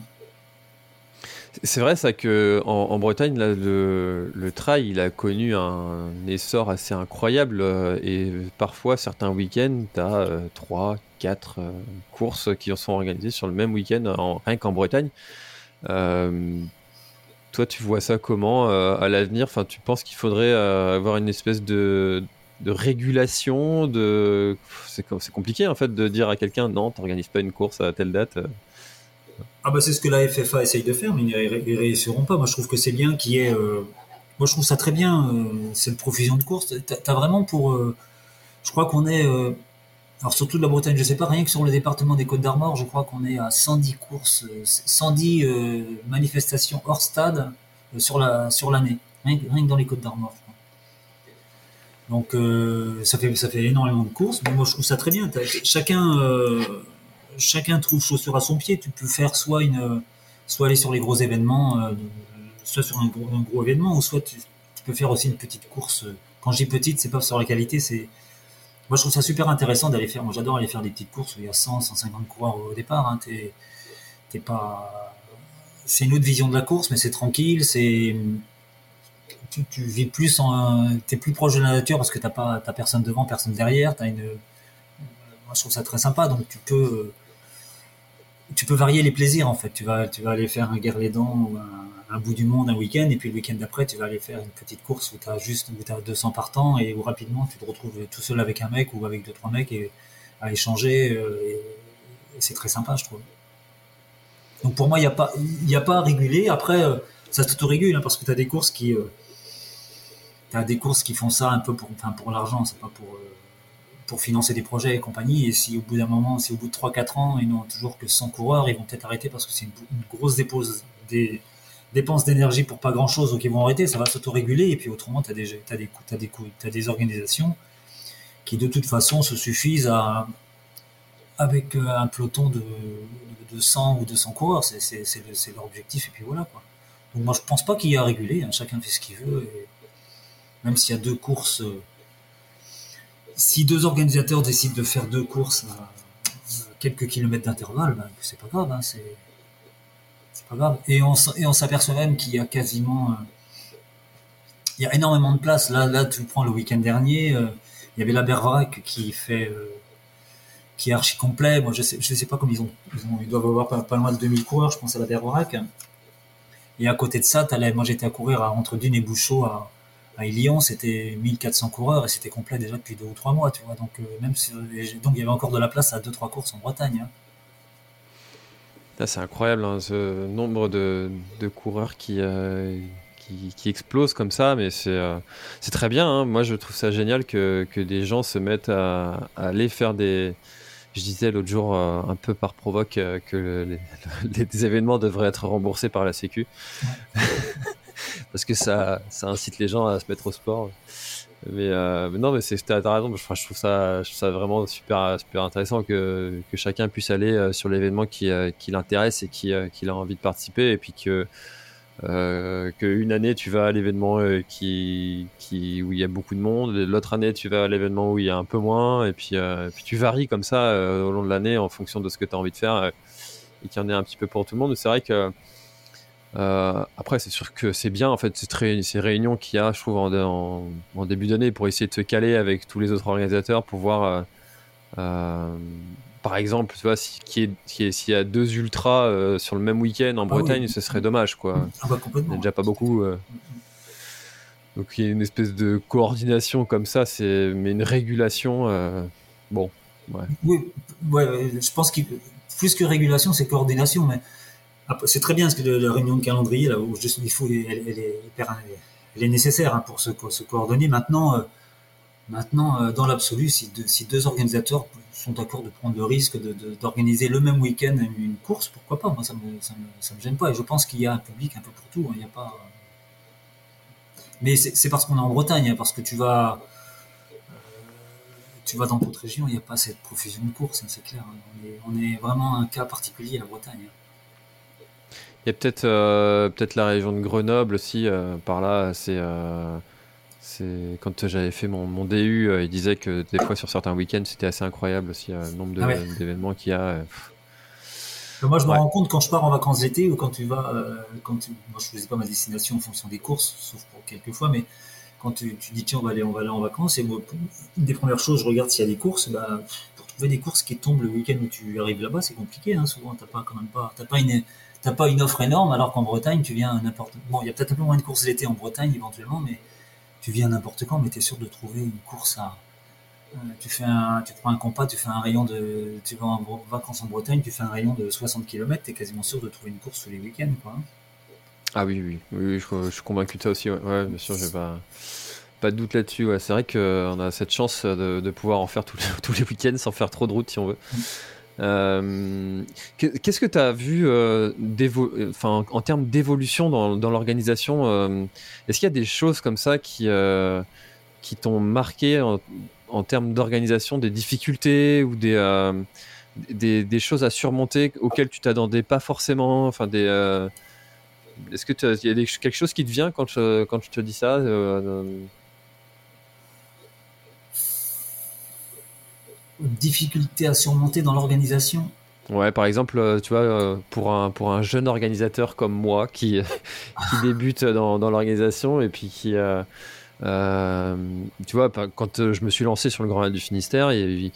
C'est vrai ça que en, Bretagne le, le, trail il a connu un essor assez incroyable et parfois certains week-ends tu as 3 4 courses qui sont organisées sur le même week-end rien qu'en Bretagne. Toi, tu vois ça comment euh, à l'avenir? Enfin, tu penses qu'il faudrait euh, avoir une espèce de, régulation de... C'est compliqué en fait de dire à quelqu'un non, t'organises pas une course à telle date. Euh. Ah bah c'est ce que la FFA essaye de faire, mais ils ne réussiront pas. Moi, je trouve que c'est bien qu'il y ait. Moi, je trouve ça très bien. cette profusion de courses. T'as as vraiment pour. Je crois qu'on est alors surtout de la Bretagne, je sais pas, rien que sur le département des Côtes d'Armor, je crois qu'on est à 110 courses, 110 euh, manifestations hors stade euh, sur la sur l'année, rien, que dans les Côtes d'Armor. Donc euh, ça fait ça fait énormément de courses, mais moi je trouve ça très bien. Chacun chacun trouve chaussure à son pied. Tu peux faire soit une soit aller sur les gros événements, soit sur un gros, événement, ou soit tu, tu, peux faire aussi une petite course. Quand je dis petite, c'est pas sur la qualité, c'est moi, je trouve ça super intéressant d'aller faire. Moi, j'adore aller faire des petites courses où il y a 100, 150 coureurs au départ. Hein. T'es, pas. C'est une autre vision de la course, mais c'est tranquille. C'est tu, tu, vis plus. T'es plus proche de la nature parce que t'as pas, t'as personne devant, personne derrière. T'as une. Moi, je trouve ça très sympa. Donc, tu peux. Tu peux varier les plaisirs en fait. Tu vas, tu vas aller faire un guerre-les-dents ou un un bout du monde un week-end, et puis le week-end d'après, tu vas aller faire une petite course où tu as juste où as 200 partants, et où rapidement tu te retrouves tout seul avec un mec ou avec deux, trois mecs et, à échanger. Euh, et, c'est très sympa, je trouve. Donc pour moi, il n'y a, pas, a pas à réguler. Après, euh, ça s'autorégule, hein, parce que tu as des courses qui. Euh, des courses qui font ça un peu pour, enfin, pour l'argent, c'est pas pour, pour financer des projets et compagnie. Et si au bout d'un moment, si au bout de 3-4 ans, ils n'ont toujours que 100 coureurs, ils vont peut-être arrêter parce que c'est une, une, grosse dépose des, dépenses d'énergie pour pas grand chose, donc ils vont arrêter, ça va s'autoréguler, et puis autrement, tu as des, as des, des, as des organisations qui de toute façon se suffisent à, avec euh, un peloton de, de 100 ou 200 coureurs, c'est leur objectif, et puis voilà. Quoi. Donc moi je pense pas qu'il y a à réguler, hein. chacun fait ce qu'il veut, et même s'il y a deux courses, euh, si deux organisateurs décident de faire deux courses à, quelques kilomètres d'intervalle, ben, c'est pas grave, hein, c'est c'est pas grave. Et on, et on s'aperçoit même qu'il y a quasiment, il y a énormément de place. Là, là, tu prends le week-end dernier, il y avait la Bervarac qui fait, qui est archi complet. Moi, je sais, je sais pas comment ils ont, ils, doivent avoir pas, loin de 2000 coureurs, je pense à la Bervarac. Et à côté de ça, moi j'étais à courir à, entre Dune et Bouchot à, à Lyon, c'était 1400 coureurs et c'était complet déjà depuis deux ou trois mois, tu vois. Donc, euh, même donc il y avait encore de la place à deux trois courses en Bretagne. Hein. C'est incroyable hein, ce nombre de, coureurs euh, qui, qui, explosent comme ça, mais c'est euh, très bien. Hein. Moi, je trouve ça génial que, des gens se mettent à, aller faire des. Je disais l'autre jour, un peu par provoque, que les, événements devraient être remboursés par la Sécu. parce que ça, ça incite les gens à se mettre au sport. Mais, euh, non, mais c'est t'as raison. Je, je, trouve ça, je trouve ça vraiment super, super intéressant que, que chacun puisse aller euh, sur l'événement qui, euh, qui l'intéresse et qui, qui a envie de participer, et puis que euh, qu'une année tu vas à l'événement qui, qui, où il y a beaucoup de monde, l'autre année tu vas à l'événement où il y a un peu moins, et puis, puis tu varies comme ça au long de l'année en fonction de ce que tu as envie de faire, et qu'il y en ait un petit peu pour tout le monde. C'est vrai que euh, après, c'est sûr que c'est bien en fait ces, réunions qu'il y a, je trouve, en, début d'année pour essayer de se caler avec tous les autres organisateurs pour voir, euh, euh, par exemple, tu vois, s'il y a deux ultras sur le même week-end en ah Bretagne, ce serait dommage, quoi. Ah bah, il n'y a déjà pas beaucoup. Donc il y a une espèce de coordination comme ça, c'est mais une régulation, bon. Ouais. Oui, ouais, je pense que plus que régulation, c'est coordination, mais c'est très bien parce que la réunion de calendrier, là, où il faut, elle, est, elle, est, nécessaire hein, pour se, coordonner. Maintenant, euh, euh, dans l'absolu, si, deux organisateurs sont d'accord de prendre le risque d'organiser le même week-end une course, pourquoi pas? Moi, ça me, me, gêne pas. Et je pense qu'il y a un public un peu pour tout. Hein. A pas. Mais c'est parce qu'on est en Bretagne, hein, parce que tu vas, euh, tu vas dans d'autres régions, il n'y a pas cette profusion de courses, c'est clair. On est, on est, vraiment un cas particulier, la Bretagne. Il y a peut-être euh, peut-être la région de Grenoble aussi, euh, par là, c'est euh, c'est quand j'avais fait mon, mon DU, il disait que des fois sur certains week-ends c'était assez incroyable aussi le nombre ah d'événements qu'il y a. Moi je me rends compte quand je pars en vacances d'été ou quand tu vas, quand tu... moi je faisais pas ma destination en fonction des courses, sauf pour quelques fois, mais quand tu, tu, dis tiens on va aller on va aller en vacances et moi une des premières choses je regarde s'il y a des courses, bah, pour trouver des courses qui tombent le week-end où tu arrives là-bas c'est compliqué, hein, souvent t'as pas quand même pas pas une t'as pas une offre énorme, alors qu'en Bretagne, tu viens n'importe. Bon, il y a peut-être un peu moins de courses l'été en Bretagne éventuellement, mais tu viens n'importe quand, mais tu es sûr de trouver une course à. Euh, tu fais un, tu prends un compas, tu fais un rayon de, tu vas en vacances en Bretagne, tu fais un rayon de 60 km, tu es quasiment sûr de trouver une course tous les week-ends, quoi. Ah oui, oui, oui, je, suis convaincu de ça aussi. Ouais, bien sûr, j'ai pas, pas de doute là-dessus. Ouais. C'est vrai qu'on a cette chance de, pouvoir en faire tous les, tous les week-ends sans faire trop de route si on veut. Euh, qu'est-ce que tu as vu euh, en termes d'évolution dans, l'organisation euh, Est-ce qu'il y a des choses comme ça qui, qui t'ont marqué en, termes d'organisation, des difficultés ou des, des, choses à surmonter auxquelles tu t'attendais pas forcément? Enfin, Est-ce qu'il y a quelque chose qui te vient quand je, quand je te dis ça difficultés à surmonter dans l'organisation Ouais, par exemple, euh, tu vois, euh, pour un, pour un jeune organisateur comme moi qui, qui débute dans, dans l'organisation et puis qui, euh, tu vois, quand je me suis lancé sur le Grand Raid du Finistère, et,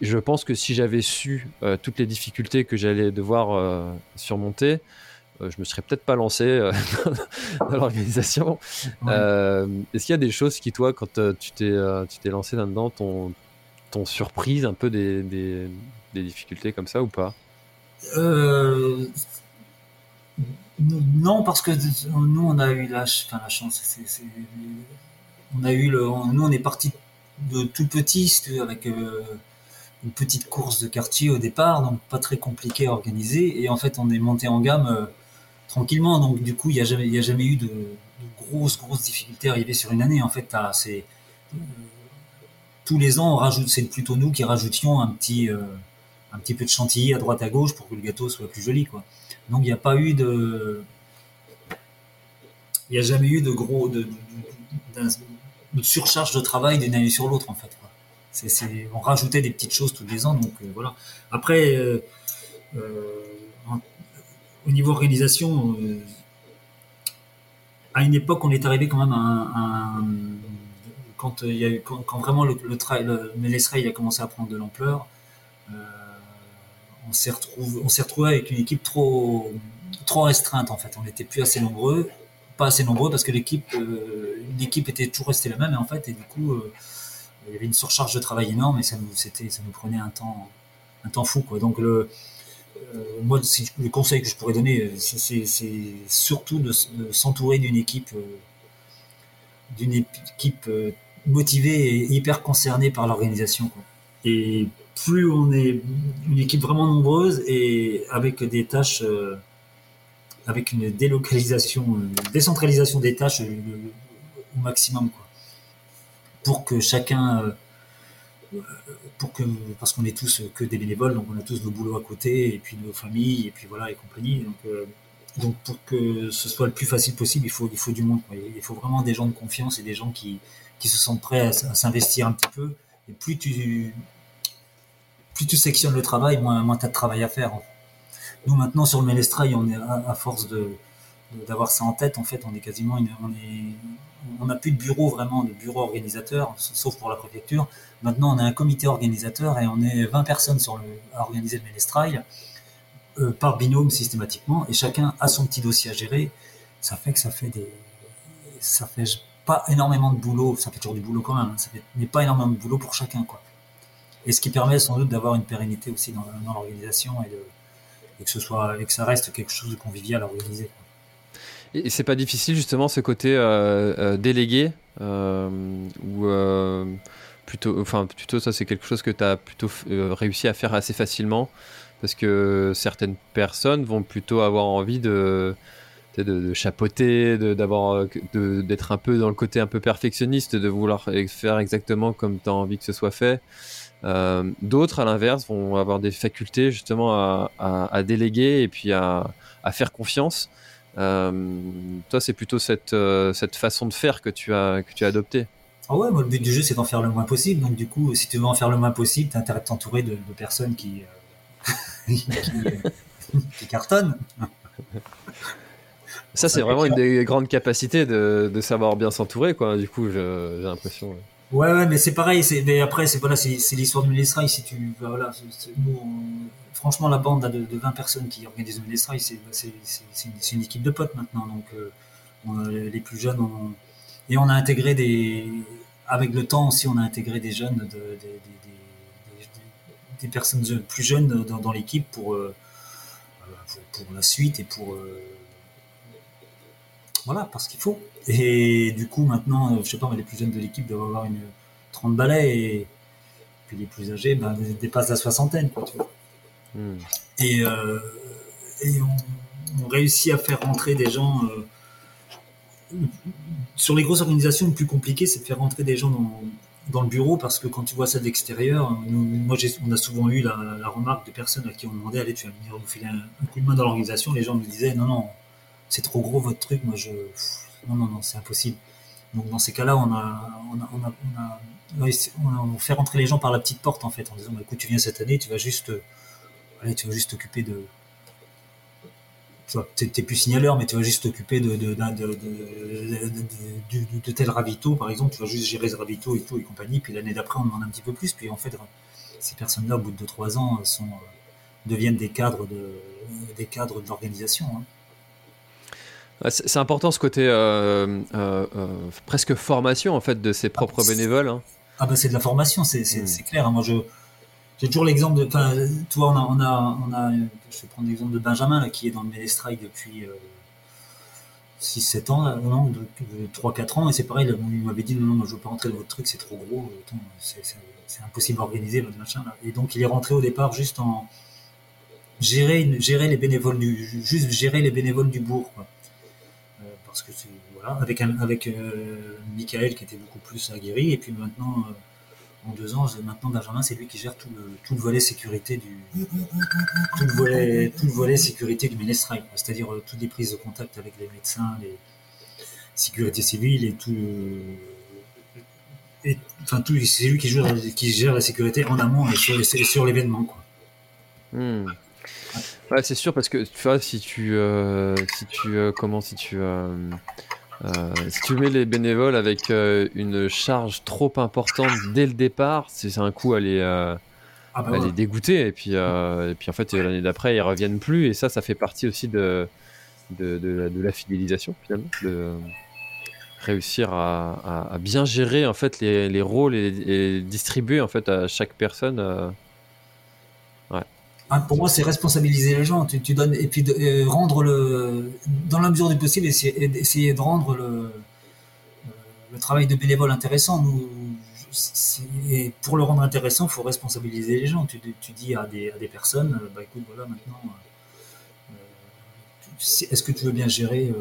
je pense que si j'avais su toutes les difficultés que j'allais devoir surmonter, je me serais peut-être pas lancé dans l'organisation. Est-ce qu'il y a des choses qui, toi, quand tu t'es lancé surprise un peu des, des, difficultés comme ça ou pas? Euh, Non, parce que nous, on a eu la, la chance. on a eu le, nous, on est parti de tout petit, avec euh, une petite course de quartier au départ, donc pas très compliqué à organiser. Et en fait, on est monté en gamme euh, tranquillement. Donc, du coup, il n'y a, jamais, a jamais eu de, grosses, grosses difficultés arrivées sur une année. En fait, c'est tous les ans, on rajoute, c'est plutôt nous qui rajoutions un petit, euh, un petit peu de chantilly à droite à gauche pour que le gâteau soit plus joli, quoi. Donc il n'y a pas eu de, il n'y a jamais eu de gros, de, surcharge de travail d'une année sur l'autre, en fait. On rajoutait des petites choses tous les ans, donc euh, voilà. Après, euh, au niveau organisation, à une époque, on est arrivé quand même à un, quand il y a eu, quand, vraiment le, le, trail, le a commencé à prendre de l'ampleur, on s'est retrouvé, on s'est retrouvé avec une équipe trop, trop restreinte en fait. On n'était plus assez nombreux, pas assez nombreux parce que l'équipe, l'équipe était toujours restée la même et en fait et du coup il y avait une surcharge de travail énorme et ça nous, c'était, ça nous prenait un temps, un temps fou. Quoi. Donc, le, euh, moi, le conseil que je pourrais donner, c'est, surtout de, s'entourer d'une équipe, euh, d'une équipe euh, motivée et hyper concernée par l'organisation. Et plus on est une équipe vraiment nombreuse et avec des tâches, avec une délocalisation, une décentralisation des tâches au maximum. Quoi pour que chacun, euh, pour que, parce qu'on est tous que des bénévoles, donc on a tous nos boulots à côté, et puis nos familles, et puis voilà, et compagnie. Donc, euh, donc pour que ce soit le plus facile possible, il faut, il faut du monde. Il faut vraiment des gens de confiance et des gens qui, qui se sentent prêts à, s'investir un petit peu. Et plus tu, plus tu sectionnes le travail, moins, moins tu as de travail à faire. Nous maintenant sur le Mélestrail, on est à force de, d'avoir ça en tête, en fait, on est quasiment, on est, on n'a plus de bureau vraiment, de bureau organisateur, sauf pour la préfecture. Maintenant, on a un comité organisateur et on est 20 personnes sur le, à organiser le Ménestrail euh, par binôme systématiquement, et chacun a son petit dossier à gérer. Ça fait que ça fait des, ça fait pas énormément de boulot, ça fait toujours du boulot quand même, hein, ça fait, mais pas énormément de boulot pour chacun, quoi. Et ce qui permet sans doute d'avoir une pérennité aussi dans, l'organisation et, et, que et que ça reste quelque chose de convivial à organiser. Et c'est pas difficile justement ce côté euh, euh, délégué euh, ou plutôt, enfin plutôt ça c'est quelque chose que tu as plutôt réussi à faire assez facilement parce que certaines personnes vont plutôt avoir envie de de, chapeauter, d'avoir, d'être un peu dans le côté un peu perfectionniste, de vouloir faire exactement comme tu as envie que ce soit fait. d'autres, à l'inverse, vont avoir des facultés justement à, à, déléguer et puis à, à faire confiance. Euh, toi, c'est plutôt cette, euh, cette façon de faire que tu as, que tu as adopté. Ah ouais, moi, le but du jeu, c'est d'en faire le moins possible. Donc, du coup, si tu veux en faire le moins possible, tu as intérêt de t'entourer de, personnes qui, euh, qui, cartonnent. Ça, c'est vraiment une des grandes capacités de, de savoir bien s'entourer, quoi. Du coup, j'ai l'impression. Ouais, ouais, mais c'est pareil. Mais après, c'est voilà, c'est l'histoire de Mélisrail. Si tu, voilà, nous, franchement, la bande de, 20 personnes qui organisent Mélisrail, c'est une, équipe de potes maintenant. Donc, euh, les plus jeunes, et on a intégré des, avec le temps aussi, on a intégré des jeunes, de, des personnes plus jeunes dans, l'équipe pour, euh, pour, pour, la suite et pour euh, voilà, parce qu'il faut. Et du coup, maintenant, je sais pas, les plus jeunes de l'équipe doivent avoir une 30 balais et puis les plus âgés ben, dépassent la soixantaine, quoi, tu vois. Hmm. Et, euh, et on, réussit à faire rentrer des gens. Euh, sur les grosses organisations, le plus compliqué, c'est de faire rentrer des gens dans, dans le bureau parce que quand tu vois ça de l'extérieur, moi on a souvent eu la, remarque de personnes à qui on demandait allez tu vas venir nous filer un, coup de main dans l'organisation, les gens nous disaient non non c'est trop gros votre truc, moi je non non non c'est impossible. Donc dans ces cas-là on a on a, on a, on a, fait rentrer les gens par la petite porte en fait en disant bah, écoute tu viens cette année tu vas juste allez tu vas juste t'occuper de tu n'es plus signaleur, mais tu vas juste t'occuper de, de, de, tel ravito, par exemple, tu vas juste gérer ce ravito et tout et compagnie, puis l'année d'après, on demande un petit peu plus, puis en fait, ces personnes-là, au bout de 2-3 ans, sont, deviennent des cadres de, des cadres de l'organisation. Hein. C'est important ce côté euh, euh, euh, presque formation en fait de ses propres ah, bénévoles. Hein. Ah bah c'est de la formation, c'est hmm. clair. Hein. Moi je j'ai toujours l'exemple de, enfin, tu vois, on a, on a, on a, je vais prendre l'exemple de Benjamin là, qui est dans le Mélestrail depuis 6-7 ans, là, non, 3-4 ans, et c'est pareil, il m'avait dit non, non, moi, je veux pas rentrer dans votre truc, c'est trop gros, c'est impossible à organiser votre machin là. Et donc il est rentré au départ juste en gérer, gérer les bénévoles du, juste gérer les bénévoles du bourg. Quoi parce que c'est voilà, avec avec euh, Michael qui était beaucoup plus aguerri et puis maintenant euh, en deux ans maintenant Benjamin c'est lui qui gère tout le, tout le volet sécurité du tout le volet tout le volet sécurité du Ménestrail c'est-à-dire euh, toutes les prises de contact avec les médecins les sécurité civile et tout et, enfin tout c'est lui qui, joue, qui gère la sécurité en amont et sur, sur l'événement quoi. Hmm. Ouais, c'est sûr parce que tu vois si tu si tu comment si tu si tu mets les bénévoles avec une charge trop importante dès le départ, c'est un coup à les ah bah dégoûtée et puis euh, et puis en fait l'année d'après ils reviennent plus et ça ça fait partie aussi de de, de, la fidélisation finalement de réussir à, à, bien gérer en fait les, les rôles et, distribuer en fait à chaque personne euh. Ah, pour moi c'est responsabiliser les gens tu, donnes et puis euh, rendre le dans la mesure du possible essayer, essayer de rendre le le travail de bénévole intéressant et pour le rendre intéressant, il faut responsabiliser les gens. Tu, dis à des, personnes, euh, bah écoute, voilà, maintenant, euh, euh, est-ce que tu veux bien gérer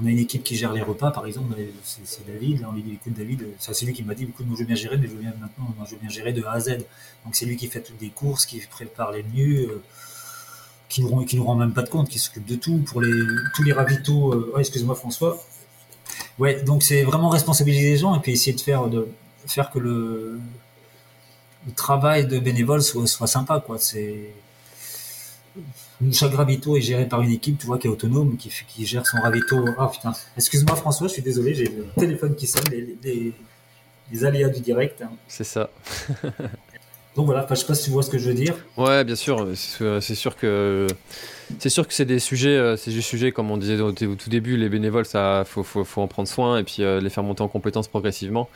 On a une équipe qui gère les repas, par exemple, c'est David. on lui écoute, David, c'est lui qui m'a dit, écoute, moi je veux bien gérer, mais je veux bien maintenant, moi, je veux bien gérer de A à Z. Donc c'est lui qui fait toutes les courses, qui prépare les menus. qui nous, qui nous rend même pas de compte, qui s'occupe de tout pour les tous les ravitaux. excuse-moi François. Ouais, donc c'est vraiment responsabiliser les gens et puis essayer de faire que le, travail de bénévole soit, soit sympa. C'est chaque ravito est géré par une équipe, tu vois, qui est autonome, qui, gère son ravito. Ah putain, excuse-moi François, je suis désolé, j'ai le téléphone qui sonne, les aléas du direct. C'est ça. Donc voilà, je sais pas si tu vois ce que je veux dire. Ouais, bien sûr, c'est sûr que c'est sûr que c'est des sujets, euh, c'est des sujets comme on disait au, tout début, les bénévoles, ça, faut, faut, faut en prendre soin et puis euh, les faire monter en compétences progressivement.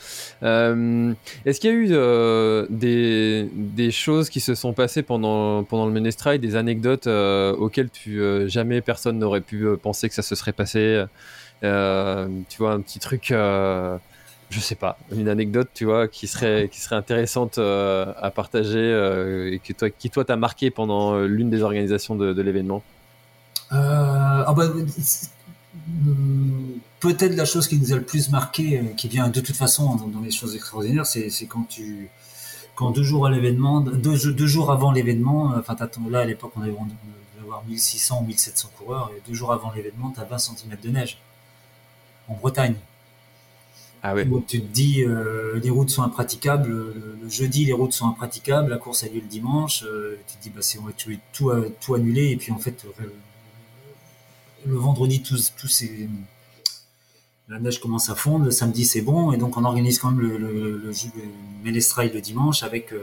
Euh, Est-ce qu'il y a eu des, des choses qui se sont passées pendant pendant le Menestrail, des anecdotes auxquelles tu jamais personne n'aurait pu penser que ça se serait passé Tu vois, un petit truc je sais pas, une anecdote, tu vois, qui serait, qui serait intéressante euh, à partager euh, et que toi, qui toi t'a marqué pendant euh, l'une des organisations de, l'événement. Ah bah, Peut-être la chose qui nous a le plus marqué, qui vient de toute façon dans, les choses extraordinaires, c'est quand tu, quand deux jours à l'événement, deux, jours avant l'événement, enfin là à l'époque on avait, avoir 1600 ou 1700 coureurs, et deux jours avant l'événement, tu as 20 cm de neige. En Bretagne. Ah tu te dis, euh, les routes sont impraticables. Le, jeudi, les routes sont impraticables. La course a lieu le dimanche. Euh, tu te dis, bah, c'est, on va tout, tout annuler. Et puis, en fait, euh, le vendredi, tout, la neige commence à fondre. Le samedi, c'est bon. Et donc, on organise quand même le, le, le, le dimanche avec,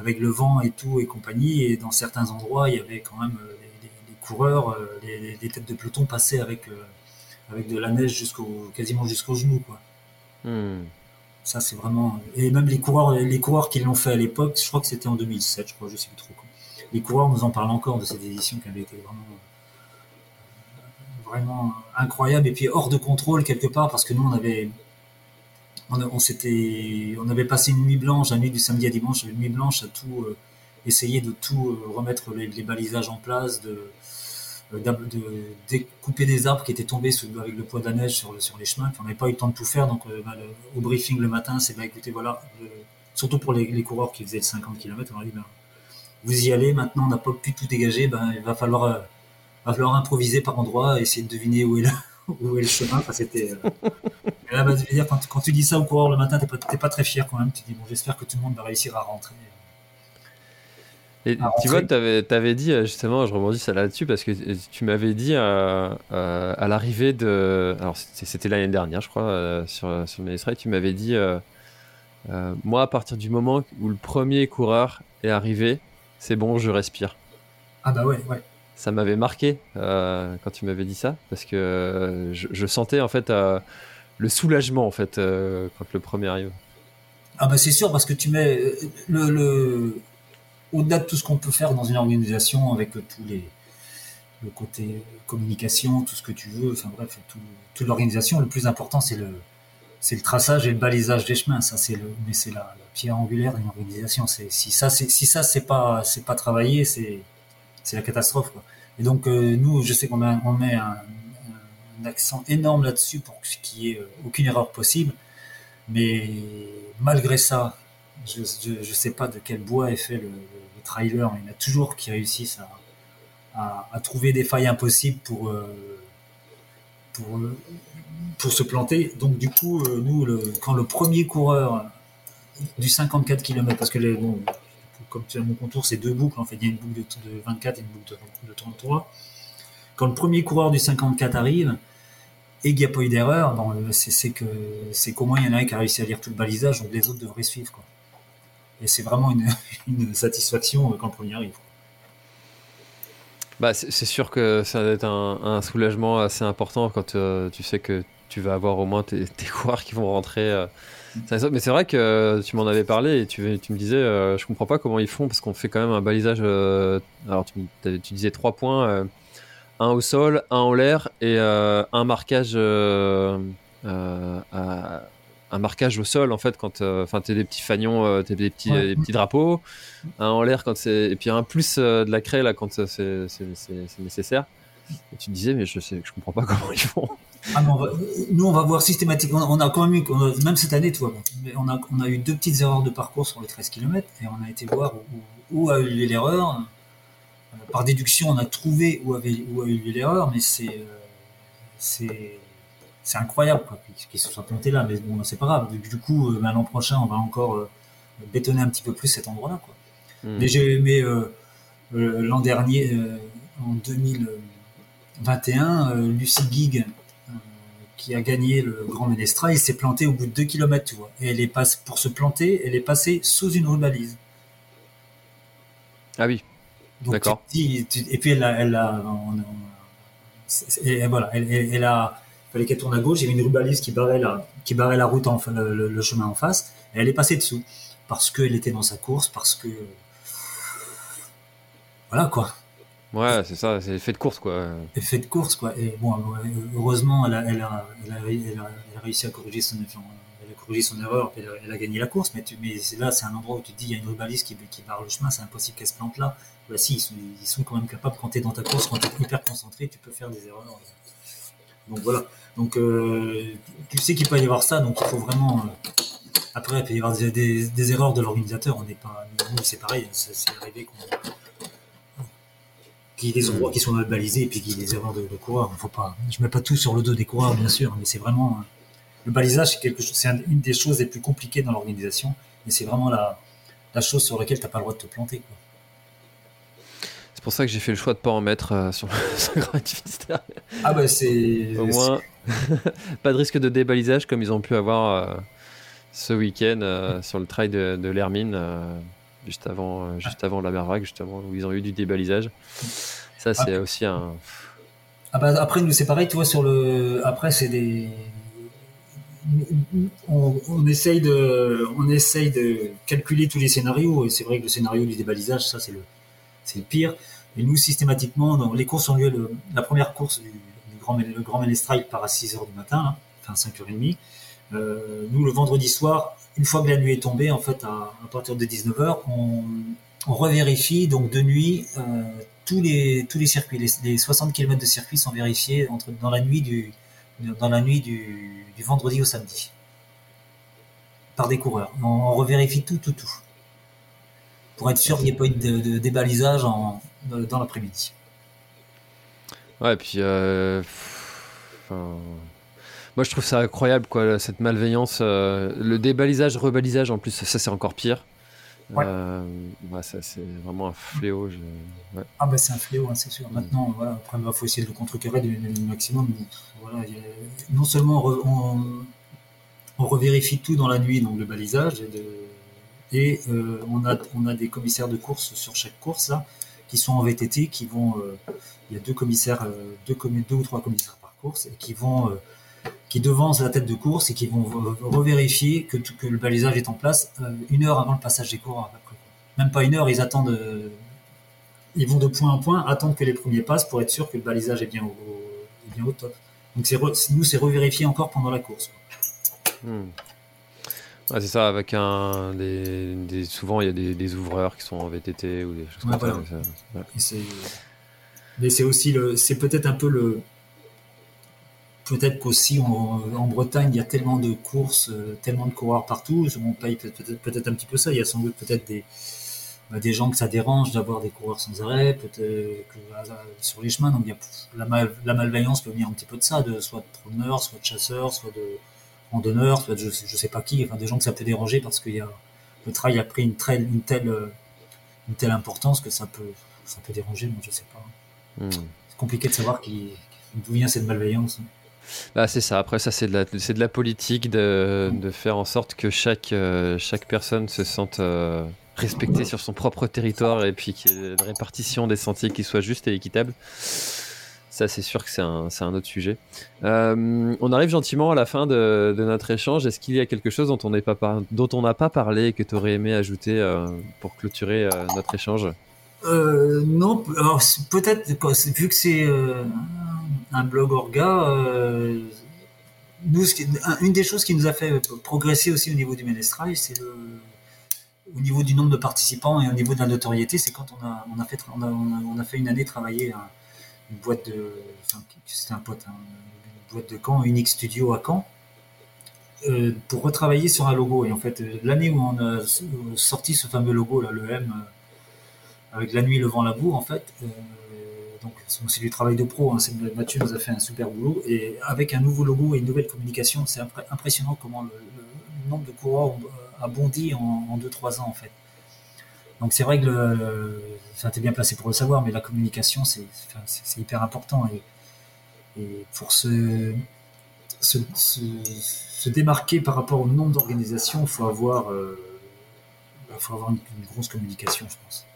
avec le vent et tout et compagnie. Et dans certains endroits, il y avait quand même des, coureurs, des, têtes de peloton passaient avec, avec de la neige jusqu'au, quasiment jusqu'au genou, quoi. Ça, c'est vraiment. Et même les coureurs, les coureurs qui l'ont fait à l'époque, je crois que c'était en 2007, je crois, je sais plus trop. Les coureurs nous en parlent encore de cette édition qui avait été vraiment, vraiment incroyable et puis hors de contrôle quelque part parce que nous, on avait, on, s'était, on avait passé une nuit blanche, la nuit du samedi à dimanche, une nuit blanche à tout euh, essayer de tout euh, remettre les, les, balisages en place, de euh, de découper des arbres qui étaient tombés avec le poids de la neige sur, sur les chemins. on n'avait pas eu le temps de tout faire. Donc, euh, bah, au briefing le matin, c'est bah, écoutez, voilà, surtout pour les, coureurs qui faisaient 50 km, on a dit, bah, vous y allez, maintenant, on n'a pas pu tout dégager, ben, il va falloir, euh, va falloir improviser par endroit, essayer de deviner où est le, où est le chemin. Enfin, c'était, bah, dire, quand, tu dis ça aux coureurs le matin, t'es pas, pas très fier quand même. Tu dis, bon, j'espère que tout le monde va réussir à rentrer. Et ah, tu vois, tu avais, dit euh, justement, je rebondis ça là-dessus parce que euh, tu m'avais dit euh, à l'arrivée de. Alors, c'était l'année dernière, je crois, sur, sur le tu m'avais dit Moi, à partir du moment où le premier coureur est arrivé, c'est bon, je respire. Ah, bah ouais, ouais. Ça m'avait marqué quand tu m'avais dit ça parce que je, sentais en fait le soulagement en fait quand le premier arrive. Ah, bah c'est sûr parce que tu mets le au-delà de tout ce qu'on peut faire dans une organisation avec tous les le côté communication, tout ce que tu veux, enfin bref, tout, toute l'organisation, le plus important c'est le c'est le traçage et le balisage des chemins. Ça c'est le mais c'est la, pierre angulaire d'une organisation. Si ça c'est si ça c'est pas c'est pas travaillé, c'est c'est la catastrophe. Et donc euh, nous, je sais qu'on met, on met un, accent énorme là-dessus pour qu'il n'y ait aucune erreur possible. Mais malgré ça, je ne sais pas de quel bois est fait le, trailer, il y en a toujours qui réussissent à, trouver des failles impossibles pour, euh, pour, pour se planter. Donc du coup, euh, nous, quand le premier coureur du 54 km, parce que bon, comme tu as mon contour, c'est deux boucles. En fait, il y a une boucle de, 24 et une boucle de, 33. Quand le premier coureur du 54 arrive et qu'il n'y a pas eu d'erreur, bon, c'est qu'au moins il y en a un qui a réussi à lire tout le balisage, donc les autres devraient suivre. Et c'est vraiment une, une, satisfaction quand le premier arrive. Bah, c'est sûr que ça va être un, soulagement assez important quand euh, tu sais que tu vas avoir au moins tes, coureurs qui vont rentrer. Euh. Mais c'est vrai que tu m'en avais parlé et tu, tu me disais, euh, je comprends pas comment ils font parce qu'on fait quand même un balisage. alors tu, tu, disais trois points, un au sol, un en l'air et un marquage à un marquage au sol en fait quand euh, enfin t'es des petits fagnons euh, t'es des petits des petits drapeaux un en l'air quand c'est et puis un plus euh, de la craie là quand c'est nécessaire. Et tu te disais mais je sais je comprends pas comment ils font. Ah, nous on va voir systématiquement. On a quand même eu même cette année tu vois on a on a eu deux petites erreurs de parcours sur les 13 km et on a été voir où, a eu l'erreur. Par déduction on a trouvé où avait où a eu l'erreur mais c'est c'est c'est incroyable qu'ils se soient plantés là, mais bon, c'est pas grave. Du, coup, euh, l'an prochain, on va encore euh, bétonner un petit peu plus cet endroit-là. Quoi. Hmm. Mais j'ai aimé euh, l'an dernier, en 2021, Lucie Gig, qui a gagné le Grand Ménestra, il s'est planté au bout de 2 km, tu vois. Et elle est passe, pour se planter, elle est passée sous une rubalise. Ah oui. D'accord. Et puis elle a, elle a, et voilà, elle, elle a fallait qu'elle tourne à gauche. Il y avait une rubalise qui barrait la, qui barrait la route, en, le, le, chemin en face. Et elle est passée dessous parce qu'elle était dans sa course, parce que voilà quoi. Ouais, c'est ça, c'est fait de course quoi. Effet de course quoi. Et bon, heureusement, elle a, elle a, elle a, elle a réussi à corriger son, elle a corrigé son erreur, elle a, elle a gagné la course. Mais, tu, mais là, c'est un endroit où tu te dis, il y a une rubalise qui, qui barre le chemin, c'est impossible qu'elle se plante là. Bah si, ils sont, ils sont, quand même capables, quand tu es dans ta course, quand tu es hyper concentré, tu peux faire des erreurs. Donc voilà. Donc euh, tu sais qu'il peut y avoir ça, donc il faut vraiment. Euh, après, il peut y avoir des, erreurs de l'organisateur. On n'est pas. Nous, c'est pareil. C'est arrivé qu'on qu'il y ait des endroits qui sont mal balisés et puis qu'il y ait des erreurs de, coureurs. Faut pas, je mets pas tout sur le dos des coureurs, bien sûr, mais c'est vraiment le balisage, c'est quelque chose, c'est une des choses les plus compliquées dans l'organisation, et c'est vraiment la, la, chose sur laquelle tu n'as pas le droit de te planter. Quoi pour ça que j'ai fait le choix de pas en mettre euh, sur le Grand Ah bah c'est. Au moins, pas de risque de débalisage comme ils ont pu avoir euh, ce week-end euh, sur le trail de, de l'Hermine, juste avant, juste avant la mer vague, justement, où ils ont eu du débalisage. Ça, c'est ah. aussi un. Ah bah après, nous, c'est pareil, tu vois, sur le. Après, c'est des. On, on, essaye de, on essaye de calculer tous les scénarios, et c'est vrai que le scénario du débalisage, ça, c'est le, c'est le pire. Et nous, systématiquement, les courses ont lieu, la première course du, Grand, le part à 6h du matin, enfin 5h30. Euh, nous, le vendredi soir, une fois que la nuit est tombée, en fait, à, partir de 19h, on, on revérifie, donc de nuit, euh, tous, les, tous les circuits, les, 60 km de circuit sont vérifiés dans la nuit, du, vendredi au samedi par des coureurs. On revérifie tout, tout, tout pour être sûr qu'il n'y ait pas eu de, débalisage en, dans l'après-midi. Ouais, et puis. Euh, moi, je trouve ça incroyable, quoi, cette malveillance. Euh, le débalisage, rebalisage, en plus, ça, c'est encore pire. Ouais. Euh, ça, c'est vraiment un fléau. Ah, bah, c'est un fléau, hein, c'est sûr. Maintenant, voilà, après, il bah, faut essayer de le contrecarrer du, maximum. Voilà, non seulement on, on, revérifie tout dans la nuit, donc le balisage, et de, et euh, on, a, on a des commissaires de course sur chaque course là, qui sont en VTT, qui vont. Euh, il y a deux commissaires, euh, deux, ou trois commissaires par course, et qui vont. qui devancent la tête de course et qui vont revérifier que, que le balisage est en place une heure avant le passage des coureurs. Même pas une heure, ils attendent. ils vont de point en point, attendre que les premiers passent pour être sûr que le balisage est bien au, top. Donc nous, c'est revérifier encore pendant la course. Hmm c'est ça, avec un. Des, souvent, il y a des, ouvreurs qui sont en VTT ou des choses comme ça. Mais c'est aussi le. C'est peut-être un peu le. Peut-être qu'aussi en, Bretagne, il y a tellement de courses, euh, tellement de coureurs partout. On paye peut-être peut un petit peu ça. Il y a sans doute peut-être des, bah, des gens que ça dérange d'avoir des coureurs sans arrêt, peut-être que, sur les chemins. Donc il y a, la, mal, la malveillance peut venir un petit peu de ça, de soit de promeneurs, soit de chasseurs, soit de randonneurs, je, je sais pas qui, enfin des gens que ça peut déranger parce que y a, le trail a pris une, telle, une telle, une telle importance que ça peut, ça peut déranger, moi je sais pas. Hmm. C'est compliqué de savoir d'où vient cette malveillance. Bah, c'est ça. Après, ça, c'est de la, c'est de la politique de, de, faire en sorte que chaque, euh, chaque personne se sente euh, respectée sur son propre territoire et puis qu'il y ait une répartition des sentiers qui soit juste et équitable. Ça, c'est sûr que c'est un, autre sujet. Euh, on arrive gentiment à la fin de, notre échange. Est-ce qu'il y a quelque chose dont on n'a pas, dont pas parlé et que tu aurais aimé ajouter pour clôturer notre échange? Non, peut-être vu que c'est un blog orga. Euh, une des choses qui nous a fait progresser aussi au niveau du Ménestrail, c'est au niveau du nombre de participants et au niveau de la notoriété, c'est quand on a, fait, une année travailler une boîte de. C'était un pote, hein, une boîte de Caen, Unique Studio à Caen, euh, pour retravailler sur un logo. Et en fait, l'année où on a sorti ce fameux logo, là, le M, euh, avec la nuit, le vent, la boue, en fait, donc c'est du travail de pro. Hein. Mathieu nous a fait un super boulot et avec un nouveau logo et une nouvelle communication, c'est impressionnant comment le, nombre de coureurs a bondi en 2-3 ans en fait. Donc c'est vrai que le, t'es bien placé pour le savoir, mais la communication c'est hyper important et, pour se, démarquer par rapport au nombre d'organisations, il faut avoir, euh, avoir une grosse communication, je pense.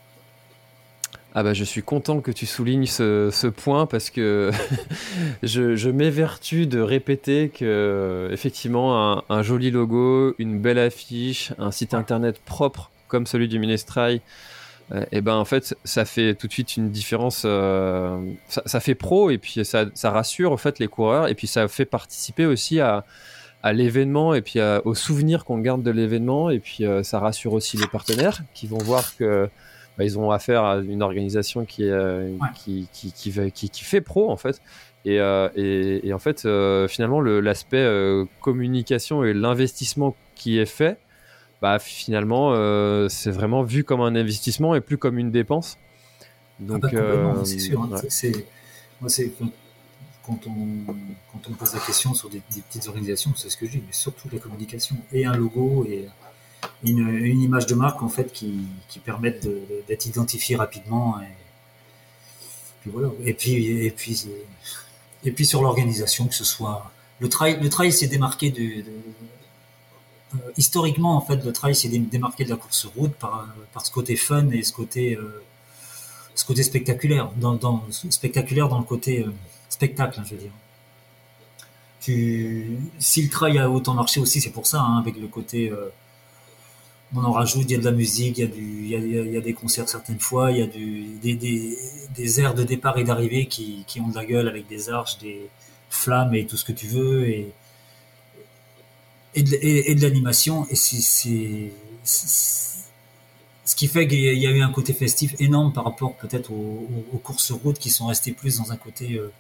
Ah bah je suis content que tu soulignes ce, point parce que je, m'évertue de répéter que effectivement un, joli logo, une belle affiche, un site internet propre comme celui du Minestrail, et euh, eh ben en fait ça fait tout de suite une différence, euh, ça, fait pro et puis ça, rassure en fait les coureurs et puis ça fait participer aussi à, l'événement et puis au souvenir qu'on garde de l'événement et puis euh, ça rassure aussi les partenaires qui vont voir que bah, ils ont affaire à une organisation qui, euh, qui, qui, qui, fait pro en fait. Et, euh, et, en fait, euh, finalement, l'aspect communication et l'investissement qui est fait, bah, finalement, c'est vraiment vu comme un investissement et plus comme une dépense. Donc, ah bah, c'est sûr. Hein. c'est quand on, quand on pose la question sur des, des petites organisations, c'est ce que je dis, mais surtout la communication et un logo et une, une, image de marque en fait qui, qui permettent d'être identifié rapidement. Et, puis voilà. Et puis et puis et puis sur l'organisation, que ce soit le trail, le trail s'est démarqué de, euh, historiquement en fait le trail s'est démarqué de la course route par, par ce côté fun et ce côté euh, spectaculaire dans, spectaculaire dans le côté euh, spectacle, hein, je veux dire. Si le trail a autant marché aussi, c'est pour ça, hein, avec le côté on en rajoute, il y a de la musique, il y a, des concerts certaines fois, il y a des, airs de départ et d'arrivée qui, ont de la gueule avec des arches, des flammes et tout ce que tu veux, et de, l'animation. Et c'est ce qui fait qu'il y a eu un côté festif énorme par rapport peut-être aux, courses route qui sont restées plus dans un côté euh,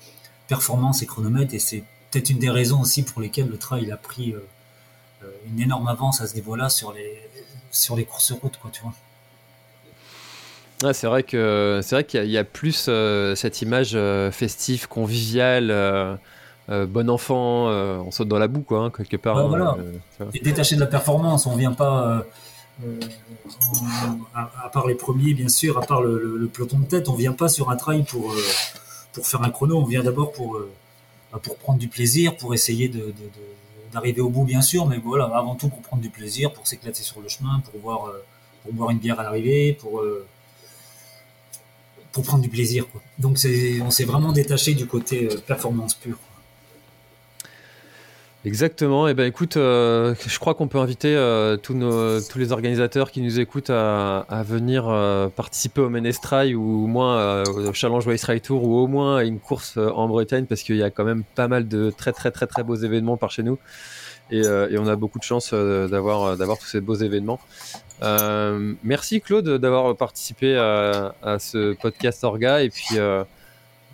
performance et chronomètre, et c'est peut-être une des raisons aussi pour lesquelles le trail a pris euh, euh, une énorme avance à ce niveau-là sur les sur les courses route, quoi, tu vois. Ouais, c'est vrai que c'est vrai qu'il y, a plus cette image festive, conviviale, euh, bon enfant, on saute dans la boue, quoi, hein, quelque part. Hein, voilà. Et détaché de la performance, on vient pas. à, part les premiers, bien sûr, à part le, peloton de tête, on vient pas sur un trail pour pour faire un chrono. On vient d'abord pour bah, pour prendre du plaisir, pour essayer de d'arriver au bout, bien sûr, mais voilà, avant tout pour prendre du plaisir, pour s'éclater sur le chemin, pour voir, euh, pour boire une bière à l'arrivée, pour, euh, pour prendre du plaisir. Quoi. Donc on s'est vraiment détaché du côté euh, performance pure. Exactement. Et eh ben écoute, je crois qu'on peut inviter tous, nos, tous les organisateurs qui nous écoutent à, venir participer au Menestrai ou au moins au Challenge Race Ride Tour ou au moins à une course en Bretagne parce qu'il y a quand même pas mal de très très très très beaux événements par chez nous. Euh, et, on a beaucoup de chance euh, d'avoir d'avoir tous ces beaux événements. Euh, merci Claude d'avoir participé à, ce podcast Orga et puis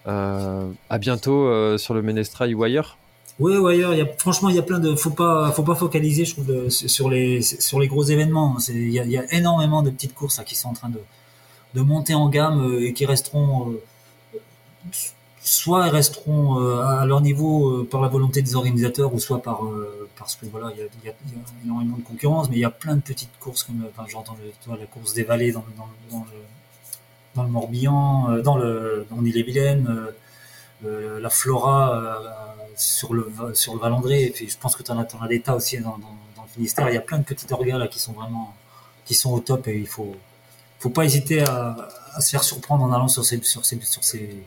à bientôt sur le Menestrai ou ailleurs. Oui, ou ailleurs. Il y a, franchement, il y a plein de. Faut pas, faut pas focaliser, je trouve, sur les sur les gros événements. Il y, a, y, a, énormément de petites courses qui sont en train de de monter en gamme et qui resteront soit elles resteront euh, à leur niveau euh, par la volonté des organisateurs, ou soit par euh, parce que voilà, il y a, y, y a, énormément de concurrence, mais il y a plein de petites courses comme, enfin, j'entends la course des vallées dans, dans, dans, le, dans le Morbihan, dans le dans l'île-et-Vilaine, euh, la Flora sur le sur le Valandré, et puis je pense que tu en as, as des tas aussi dans, dans, dans, le Finistère. Il y a plein de petites orgas là qui sont vraiment qui sont au top et il faut faut pas hésiter à, à se faire surprendre en allant sur ces sur ces sur ces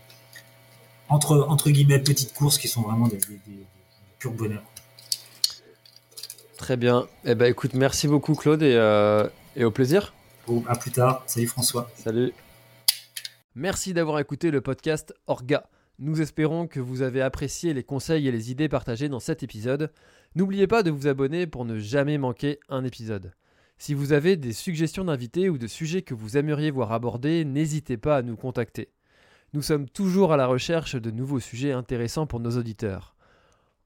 entre, entre guillemets petites courses qui sont vraiment des, des, des purs bonheurs. Très bien. Eh ben, écoute, merci beaucoup Claude et, euh, et au plaisir. Bon, à plus tard. Salut François. Salut. Merci d'avoir écouté le podcast Orga. Nous espérons que vous avez apprécié les conseils et les idées partagées dans cet épisode. N'oubliez pas de vous abonner pour ne jamais manquer un épisode. Si vous avez des suggestions d'invités ou de sujets que vous aimeriez voir abordés, n'hésitez pas à nous contacter. Nous sommes toujours à la recherche de nouveaux sujets intéressants pour nos auditeurs.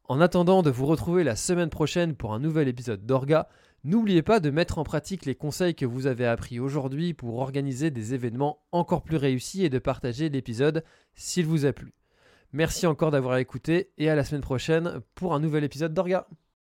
En attendant de vous retrouver la semaine prochaine pour un nouvel épisode d'Orga, n'oubliez pas de mettre en pratique les conseils que vous avez appris aujourd'hui pour organiser des événements encore plus réussis et de partager l'épisode s'il vous a plu. Merci encore d'avoir écouté et à la semaine prochaine pour un nouvel épisode d'Orga.